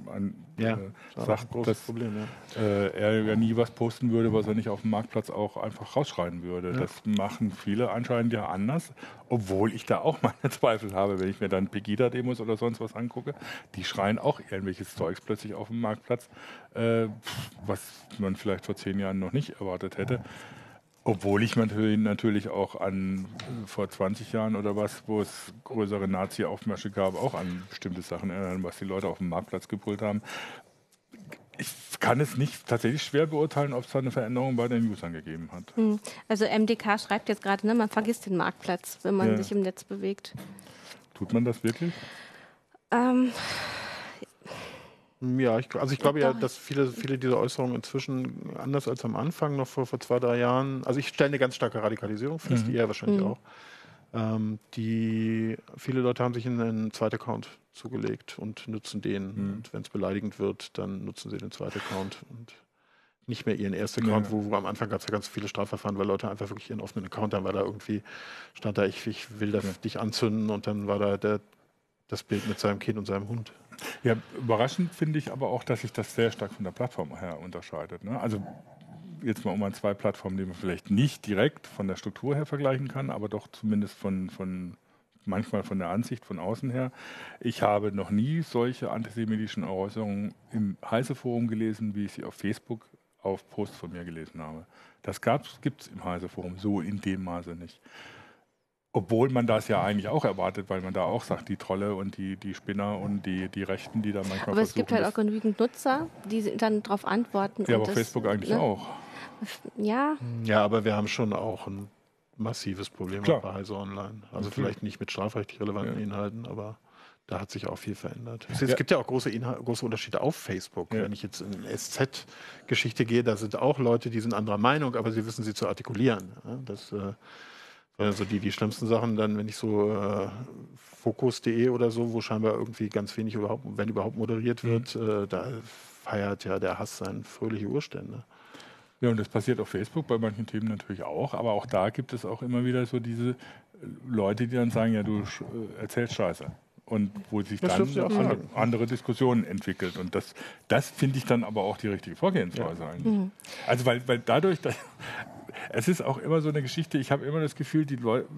man ja, äh, sagt, dass Problem, ja. äh, er ja nie was posten würde, was er nicht auf dem Marktplatz auch einfach rausschreien würde. Ja. Das machen viele anscheinend ja anders, obwohl ich da auch meine Zweifel habe, wenn ich mir dann Pegida-Demos oder sonst was angucke. Die schreien auch irgendwelches Zeugs plötzlich auf dem Marktplatz, äh, was man vielleicht vor zehn Jahren noch nicht erwartet hätte. Obwohl ich natürlich auch an vor 20 Jahren oder was, wo es größere Nazi-Aufmärsche gab, auch an bestimmte Sachen erinnern, was die Leute auf dem Marktplatz gebrüllt haben. Ich kann es nicht tatsächlich schwer beurteilen, ob es da eine Veränderung bei den Usern gegeben hat. Hm. Also MDK schreibt jetzt gerade, ne, man vergisst den Marktplatz, wenn man ja. sich im Netz bewegt. Tut man das wirklich? Ähm, Ja, ich, also ich glaube ja, dass viele, viele dieser Äußerungen inzwischen anders als am Anfang, noch vor, vor zwei, drei Jahren, also ich stelle eine ganz starke Radikalisierung fest, mhm. ihr wahrscheinlich mhm. auch. Ähm, die, viele Leute haben sich einen zweiten Account zugelegt und nutzen den. Mhm. Und wenn es beleidigend wird, dann nutzen sie den zweiten Account und nicht mehr ihren ersten Account, ja. wo, wo, am Anfang gab es ja ganz viele Strafverfahren, weil Leute einfach wirklich ihren offenen Account haben, weil da irgendwie stand da, ich, ich will da ja. dich anzünden und dann war da der, das Bild mit seinem Kind und seinem Hund. Ja, überraschend finde ich aber auch, dass sich das sehr stark von der Plattform her unterscheidet. Ne? Also jetzt mal um an zwei Plattformen, die man vielleicht nicht direkt von der Struktur her vergleichen kann, aber doch zumindest von, von manchmal von der Ansicht von außen her. Ich habe noch nie solche antisemitischen Äußerungen im Heise-Forum gelesen, wie ich sie auf Facebook auf Posts von mir gelesen habe. Das gibt es im Heise-Forum so in dem Maße nicht. Obwohl man das ja eigentlich auch erwartet, weil man da auch sagt, die Trolle und die, die Spinner und die, die Rechten, die da manchmal. Aber es gibt halt auch genügend Nutzer, die dann darauf antworten. Ja, aber Facebook eigentlich ne? auch. Ja. Ja, aber wir haben schon auch ein massives Problem Klar. bei Heise Online. Also vielleicht nicht mit strafrechtlich relevanten ja. Inhalten, aber da hat sich auch viel verändert. Es, ja. gibt ja auch große, große Unterschiede auf Facebook. Ja. Wenn ich jetzt in SZ-Geschichte gehe, da sind auch Leute, die sind anderer Meinung, aber sie wissen sie zu artikulieren. Das äh, also die, die schlimmsten Sachen dann, wenn ich so äh, Fokus.de oder so, wo scheinbar irgendwie ganz wenig überhaupt, wenn überhaupt moderiert mhm. wird, mhm. äh, da feiert ja der Hass seine fröhliche Urstände. Ja, und das passiert auf Facebook bei manchen Themen natürlich auch, aber auch da gibt es auch immer wieder so diese Leute, die dann sagen, ja, du äh, erzählst Scheiße. Und wo sich das dann andere, andere, Diskussionen entwickelt. Und das, das finde ich dann aber auch die richtige Vorgehensweise ja. eigentlich. Mhm. Also weil, weil dadurch, dass, es ist auch immer so eine Geschichte, ich habe immer das Gefühl, die Leute,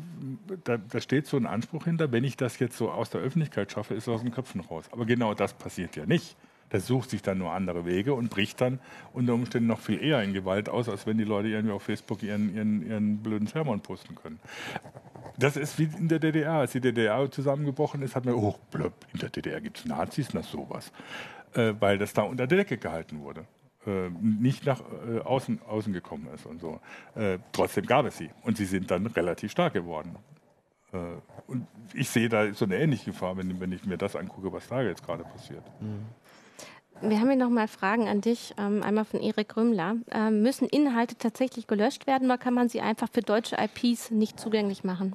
da, da, steht so ein Anspruch hinter, wenn ich das jetzt so aus der Öffentlichkeit schaffe, ist es aus den Köpfen raus. Aber genau das passiert ja nicht. Das sucht sich dann nur andere Wege und bricht dann unter Umständen noch viel eher in Gewalt aus, als wenn die Leute irgendwie auf Facebook ihren, ihren, ihren blöden Sermon posten können. Das ist wie in der DDR. Als die DDR zusammengebrochen ist, hat man, oh, blöb, in der DDR gibt es Nazis, na sowas. Äh, weil das da unter der Decke gehalten wurde. Äh, nicht nach äh, außen, außen gekommen ist und so. Äh, trotzdem gab es sie. Und sie sind dann relativ stark geworden. Und ich sehe da so eine ähnliche Gefahr, wenn, wenn ich mir das angucke, was da jetzt gerade passiert. Mhm. Wir haben hier nochmal Fragen an dich, ähm, einmal von Erik Rümmler. Ähm, müssen Inhalte tatsächlich gelöscht werden oder kann man sie einfach für deutsche IPs nicht zugänglich machen?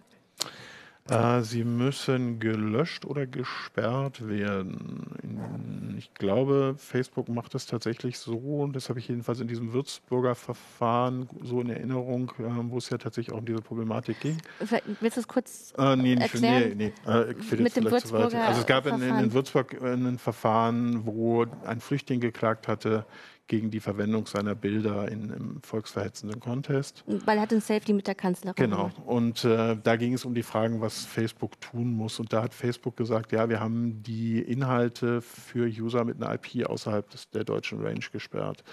Äh, sie müssen gelöscht oder gesperrt werden. Ich glaube, Facebook macht das tatsächlich so, und das habe ich jedenfalls in diesem Würzburger Verfahren so in Erinnerung, äh, wo es ja tatsächlich auch um diese Problematik ging. Willst du es kurz äh, nee, erklären? Nee, nee, äh, Mit dem Würzburger Also es gab in, in Würzburg ein Verfahren, wo ein Flüchtling geklagt hatte, gegen die Verwendung seiner Bilder in, im volksverhetzenden Contest. Weil er hat ein Safety mit der Kanzlerin. Genau. Und äh, da ging es um die Fragen, was Facebook tun muss. Und da hat Facebook gesagt, ja, wir haben die Inhalte für User mit einer IP außerhalb des, der deutschen Range gesperrt.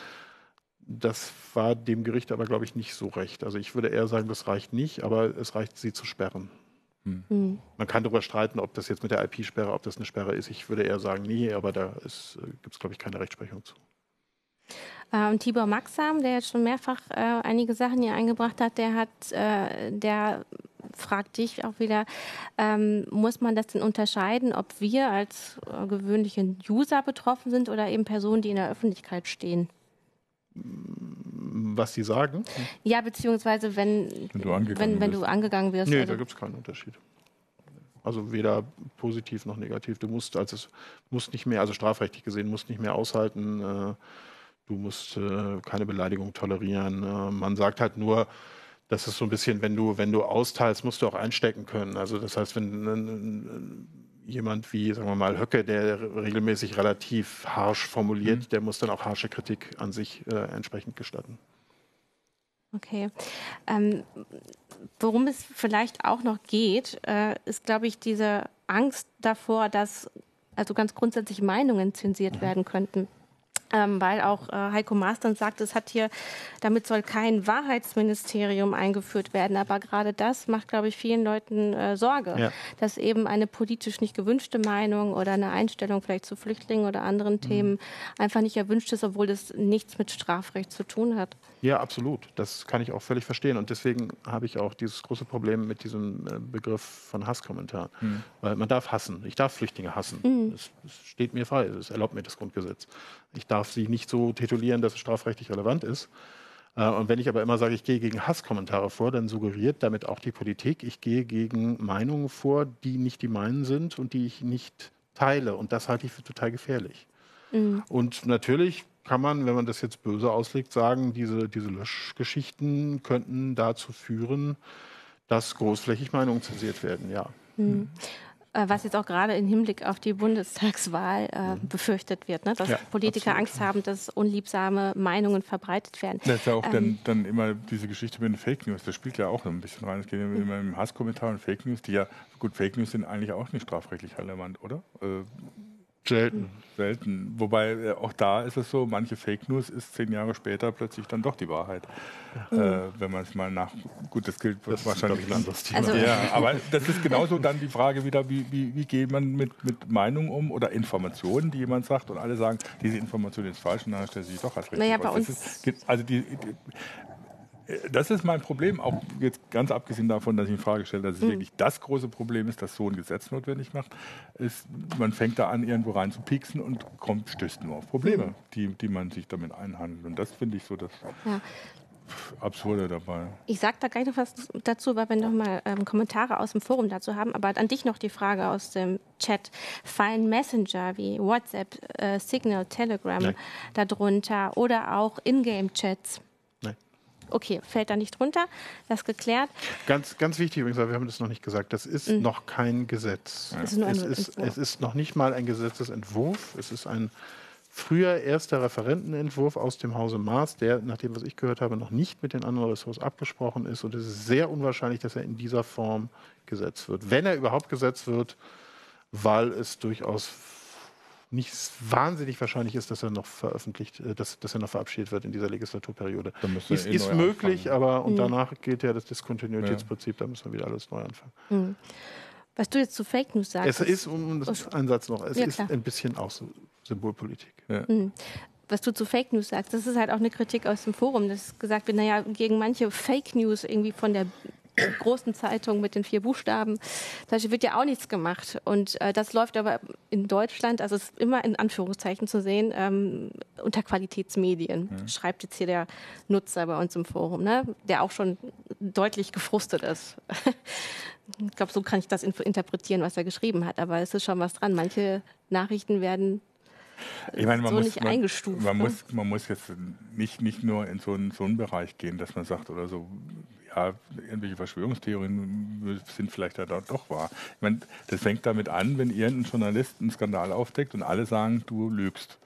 Das war dem Gericht aber, glaube ich, nicht so recht. Also ich würde eher sagen, das reicht nicht, aber es reicht, sie zu sperren. Hm. hm. Man kann darüber streiten, ob das jetzt mit der IP-Sperre, ob das eine Sperre ist. Ich würde eher sagen, nee, aber da äh, gibt es, glaube ich, keine Rechtsprechung zu. Äh, und Tibor Maxam, der jetzt schon mehrfach äh, einige Sachen hier eingebracht hat, der hat, äh, der fragt dich auch wieder, ähm, muss man das denn unterscheiden, ob wir als äh, gewöhnliche User betroffen sind oder eben Personen, die in der Öffentlichkeit stehen? Was sie sagen? Ja, beziehungsweise wenn, wenn, du, angegangen wenn, wenn du angegangen wirst. Nee, also da gibt es keinen Unterschied. Also weder positiv noch negativ. Du musst, also musst nicht mehr, also strafrechtlich gesehen, musst nicht mehr aushalten. Äh, du musst äh, keine Beleidigung tolerieren. Äh, man sagt halt nur, das ist so ein bisschen, wenn du, wenn du austeilst, musst du auch einstecken können. Also das heißt, wenn jemand wie, sagen wir mal, Höcke, der regelmäßig relativ harsch formuliert, mhm. der muss dann auch harsche Kritik an sich äh, entsprechend gestatten. Okay. Ähm, worum es vielleicht auch noch geht, äh, ist, glaube ich, diese Angst davor, dass also ganz grundsätzlich Meinungen zensiert mhm. werden könnten. Ähm, weil auch äh, Heiko Maas dann sagt, es hat hier, damit soll kein Wahrheitsministerium eingeführt werden. Aber gerade das macht, glaube ich, vielen Leuten äh, Sorge, ja. dass eben eine politisch nicht gewünschte Meinung oder eine Einstellung vielleicht zu Flüchtlingen oder anderen mhm. Themen einfach nicht erwünscht ist, obwohl das nichts mit Strafrecht zu tun hat. Ja, absolut. Das kann ich auch völlig verstehen. Und deswegen habe ich auch dieses große Problem mit diesem äh, Begriff von Hasskommentaren. Mhm. Weil man darf hassen. Ich darf Flüchtlinge hassen. Mhm. Es, steht mir frei. Es erlaubt mir das Grundgesetz. Ich darf sie nicht so titulieren, dass es strafrechtlich relevant ist. Äh, und wenn ich aber immer sage, ich gehe gegen Hasskommentare vor, dann suggeriert damit auch die Politik, ich gehe gegen Meinungen vor, die nicht die meinen sind und die ich nicht teile. Und das halte ich für total gefährlich. Mhm. Und natürlich kann man, wenn man das jetzt böse auslegt, sagen, diese, diese Löschgeschichten könnten dazu führen, dass großflächig Meinungen zensiert werden, ja. Mhm. Äh, was jetzt auch gerade im Hinblick auf die Bundestagswahl äh, mhm. befürchtet wird, ne? dass ja, Politiker absolut. Angst haben, dass unliebsame Meinungen verbreitet werden. Das ist ja auch ähm, dann, dann, immer diese Geschichte mit den Fake News, das spielt ja auch ein bisschen rein. Es geht ja mhm. immer im Hasskommentar und Fake News, die ja, gut, Fake News sind eigentlich auch nicht strafrechtlich relevant, oder? Äh, Selten. Selten. Wobei äh, auch da ist es so, manche Fake News ist zehn Jahre später plötzlich dann doch die Wahrheit. Ja. Äh, wenn man es mal nach. Gut, das gilt das wahrscheinlich ein anderes Thema. Also ja, aber das ist genauso dann die Frage wieder, wie, wie, wie geht man mit, mit Meinungen um oder Informationen, die jemand sagt und alle sagen, diese Information ist falsch und dann stellt sie sich doch als richtig. Naja, bei uns ist, also die, die das ist mein Problem, auch jetzt ganz abgesehen davon, dass ich in Frage stelle, dass es mhm. wirklich das große Problem ist, das so ein Gesetz notwendig macht, ist, man fängt da an, irgendwo rein zu pieksen und kommt, stößt nur auf Probleme, mhm. die, die man sich damit einhandelt. Und das finde ich so das ja. Absurde dabei. Ich sage da gleich noch was dazu, weil wir noch mal ähm, Kommentare aus dem Forum dazu haben. Aber an dich noch die Frage aus dem Chat. Fallen Messenger wie WhatsApp, äh, Signal, Telegram Nein. darunter oder auch Ingame-Chats? Okay, fällt da nicht drunter. Das geklärt. Ganz, ganz wichtig übrigens, wir haben das noch nicht gesagt, das ist mhm. noch kein Gesetz. Ja. Es, ist es, ist, es ist noch nicht mal ein Gesetzesentwurf. Es ist ein früher erster Referentenentwurf aus dem Hause Maas, der, nach dem, was ich gehört habe, noch nicht mit den anderen Ressorts abgesprochen ist. Und es ist sehr unwahrscheinlich, dass er in dieser Form gesetzt wird. Wenn er überhaupt gesetzt wird, weil es durchaus nicht wahnsinnig wahrscheinlich ist, dass er noch veröffentlicht, äh, dass, dass er noch verabschiedet wird in dieser Legislaturperiode. Ist, eh ist möglich, anfangen. aber und mhm. danach gilt ja das Diskontinuitätsprinzip, da müssen wir wieder alles neu anfangen. Mhm. Was du jetzt zu Fake News sagst. Es ist, um das ein Satz noch, es ja, ist ein bisschen auch so Symbolpolitik. Ja. Mhm was du zu Fake News sagst, das ist halt auch eine Kritik aus dem Forum, dass gesagt wird, naja, gegen manche Fake News irgendwie von der großen Zeitung mit den vier Buchstaben. Da wird ja auch nichts gemacht. Und äh, das läuft aber in Deutschland, also es ist immer in Anführungszeichen zu sehen, ähm, unter Qualitätsmedien, mhm. schreibt jetzt hier der Nutzer bei uns im Forum, ne? der auch schon deutlich gefrustet ist. ich glaube, so kann ich das interpretieren, was er geschrieben hat. Aber es ist schon was dran. Manche Nachrichten werden ich meine, man, so muss, man, man, ne? muss, man muss jetzt nicht, nicht nur in so einen, so einen Bereich gehen, dass man sagt oder so, ja, irgendwelche Verschwörungstheorien sind vielleicht ja doch wahr. Ich meine, das fängt damit an, wenn irgendein Journalist einen Skandal aufdeckt und alle sagen, du lügst.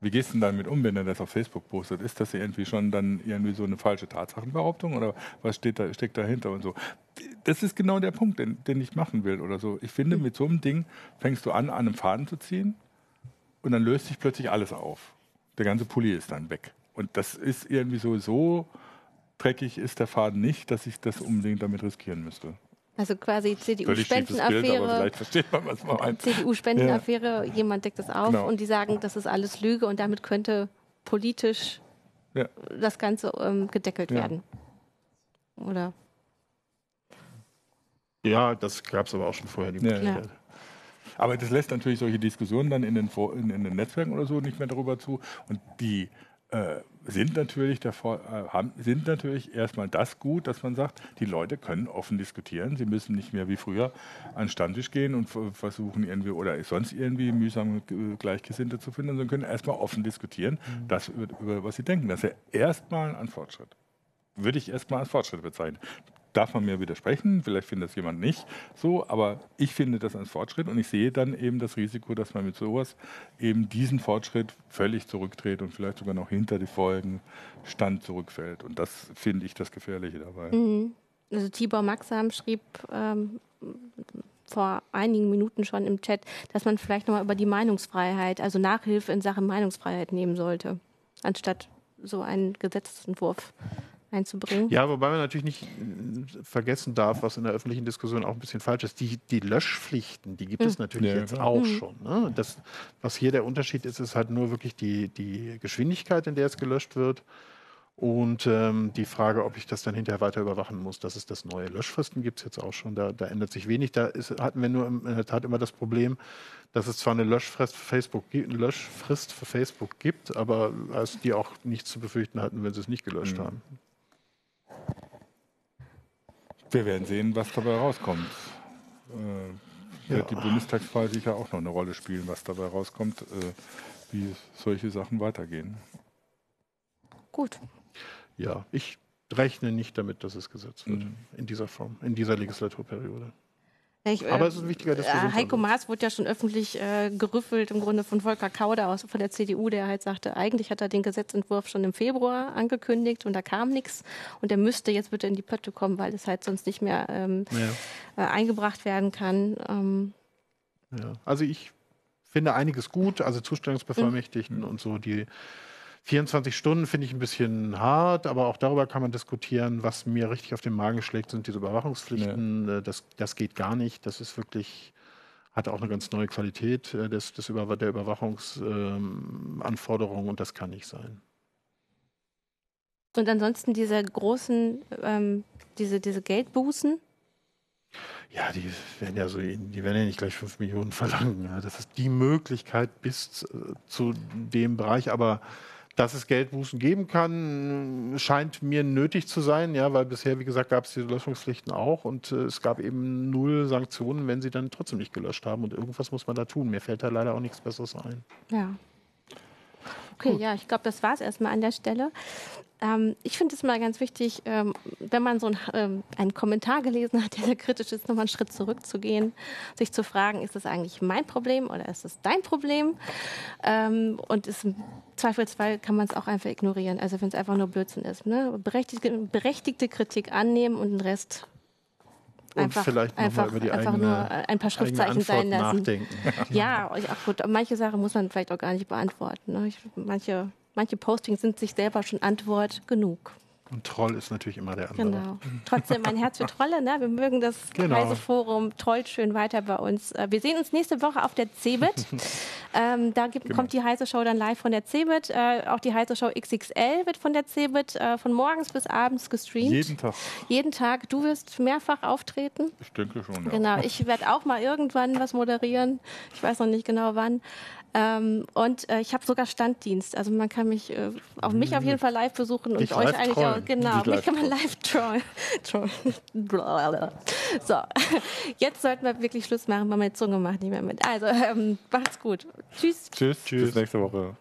Wie gehst du denn damit um, wenn er das auf Facebook postet? Ist das irgendwie schon dann irgendwie so eine falsche Tatsachenbehauptung oder was steht da, steckt dahinter und so? Das ist genau der Punkt, den, den ich machen will oder so. Ich finde, mit so einem Ding fängst du an, an einem Faden zu ziehen und dann löst sich plötzlich alles auf. Der ganze Pulli ist dann weg. Und das ist irgendwie so, so dreckig ist der Faden nicht, dass ich das unbedingt damit riskieren müsste. Also quasi CDU-Spendenaffäre. CDU-Spendenaffäre, ja. jemand deckt das auf genau. und die sagen, das ist alles Lüge und damit könnte politisch ja. das Ganze ähm, gedeckelt ja. werden. Oder? Ja, das gab es aber auch schon vorher, die Möglichkeit. Aber das lässt natürlich solche Diskussionen dann in den, in, in den Netzwerken oder so nicht mehr darüber zu. Und die äh, sind natürlich, davor, äh, haben, sind natürlich erstmal das gut, dass man sagt, die Leute können offen diskutieren. Sie müssen nicht mehr wie früher an den Stammtisch gehen und versuchen irgendwie oder sonst irgendwie mühsam Gleichgesinnte zu finden, sondern können erstmal offen diskutieren, mhm. das über, über was sie denken. Das ist ja erstmal ein Fortschritt würde ich erstmal als Fortschritt bezeichnen darf man mir widersprechen, vielleicht findet das jemand nicht so, aber ich finde das als Fortschritt und ich sehe dann eben das Risiko, dass man mit sowas eben diesen Fortschritt völlig zurückdreht und vielleicht sogar noch hinter die Folgen Stand zurückfällt. Und das finde ich das Gefährliche dabei. Mhm. Also Tibor Maxam schrieb ähm, vor einigen Minuten schon im Chat, dass man vielleicht nochmal über die Meinungsfreiheit, also Nachhilfe in Sachen Meinungsfreiheit nehmen sollte, anstatt so einen Gesetzentwurf einzubringen. Ja, wobei man natürlich nicht äh, vergessen darf, was in der öffentlichen Diskussion auch ein bisschen falsch ist. Die, die Löschpflichten, die gibt mhm. es natürlich ja, jetzt auch mhm. schon. Ne? Das, was hier der Unterschied ist, ist halt nur wirklich die, die Geschwindigkeit, in der es gelöscht wird. Und ähm, die Frage, ob ich das dann hinterher weiter überwachen muss, das ist das neue. Löschfristen gibt es jetzt auch schon, da, da, ändert sich wenig. Da ist, hatten wir nur in der Tat immer das Problem, dass es zwar eine Löschfrist für Facebook, Löschfrist für Facebook gibt, aber als die auch nichts zu befürchten hatten, wenn sie es nicht gelöscht mhm. haben. Wir werden sehen, was dabei rauskommt. Äh, wird die Bundestagswahl sicher auch noch eine Rolle spielen, was dabei rauskommt, äh, wie solche Sachen weitergehen. Gut. Ja, ich rechne nicht damit, dass es gesetzt wird mhm. in dieser Form, in dieser Legislaturperiode. Ich, Aber es ist ein wichtiger Diskussion. Äh, Heiko Maas wurde ja schon öffentlich äh, gerüffelt, im Grunde von Volker Kauder aus, von der CDU, der halt sagte, eigentlich hat er den Gesetzentwurf schon im Februar angekündigt und da kam nichts. Und er müsste jetzt bitte in die Pötte kommen, weil es halt sonst nicht mehr ähm, ja. äh, eingebracht werden kann. Ähm. Ja. Also ich finde einiges gut, also Zustellungsbevollmächtigten mhm. und so, die 24 Stunden finde ich ein bisschen hart, aber auch darüber kann man diskutieren. Was mir richtig auf den Magen schlägt, sind diese Überwachungspflichten. Ja. Äh, das, das geht gar nicht. Das ist wirklich, hat auch eine ganz neue Qualität äh, des, des Über, der Überwachungsanforderungen ähm, und das kann nicht sein. Und ansonsten diese großen, ähm, diese, diese Geldbußen? Ja, die werden ja so, die werden ja nicht gleich 5 Millionen verlangen. Das ist die Möglichkeit bis äh, zu dem Bereich, aber dass es Geldbußen geben kann, scheint mir nötig zu sein, ja, weil bisher, wie gesagt, gab es diese Löschungspflichten auch und äh, es gab eben null Sanktionen, wenn sie dann trotzdem nicht gelöscht haben. Und irgendwas muss man da tun. Mir fällt da leider auch nichts Besseres ein. Ja. Okay, Gut. ja, ich glaube, das war es erstmal an der Stelle. Ähm, ich finde es mal ganz wichtig, ähm, wenn man so ein, ähm, einen Kommentar gelesen hat, der sehr kritisch ist, nochmal einen Schritt zurückzugehen, sich zu fragen, ist das eigentlich mein Problem oder ist es dein Problem? Ähm, und ist, im Zweifelsfall kann man es auch einfach ignorieren, also wenn es einfach nur Blödsinn ist. Ne? Berechtigte, berechtigte Kritik annehmen und den Rest und einfach, vielleicht nochmal über die einfach eigene, nur ein paar Schriftzeichen sein lassen. Nachdenken. Ja, ach gut, manche Sachen muss man vielleicht auch gar nicht beantworten. Ne? Ich, manche manche Postings sind sich selber schon Antwort genug. Und Troll ist natürlich immer der andere. Genau. Trotzdem mein Herz für Trolle. Ne? Wir mögen das genau. Reiseforum. Trollt schön weiter bei uns. Äh, wir sehen uns nächste Woche auf der CeBIT. ähm, da gibt, genau. kommt die Heiße Show dann live von der CeBIT. Äh, auch die Heiße Show XXL wird von der CeBIT äh, von morgens bis abends gestreamt. Jeden Tag. Jeden Tag. Du wirst mehrfach auftreten. Ich denke schon. Ja. Genau. Ich werde auch mal irgendwann was moderieren. Ich weiß noch nicht genau wann. Ähm, und äh, ich habe sogar Standdienst. Also man kann mich, äh, auch mich auf jeden hm. Fall live besuchen und ich euch eigentlich trollen. auch. Genau, ich mich kann man live trollen. so, jetzt sollten wir wirklich Schluss machen, weil meine Zunge macht nicht mehr mit. Also ähm, macht's gut. Tschüss. Tschüss, tschüss. Bis nächste Woche.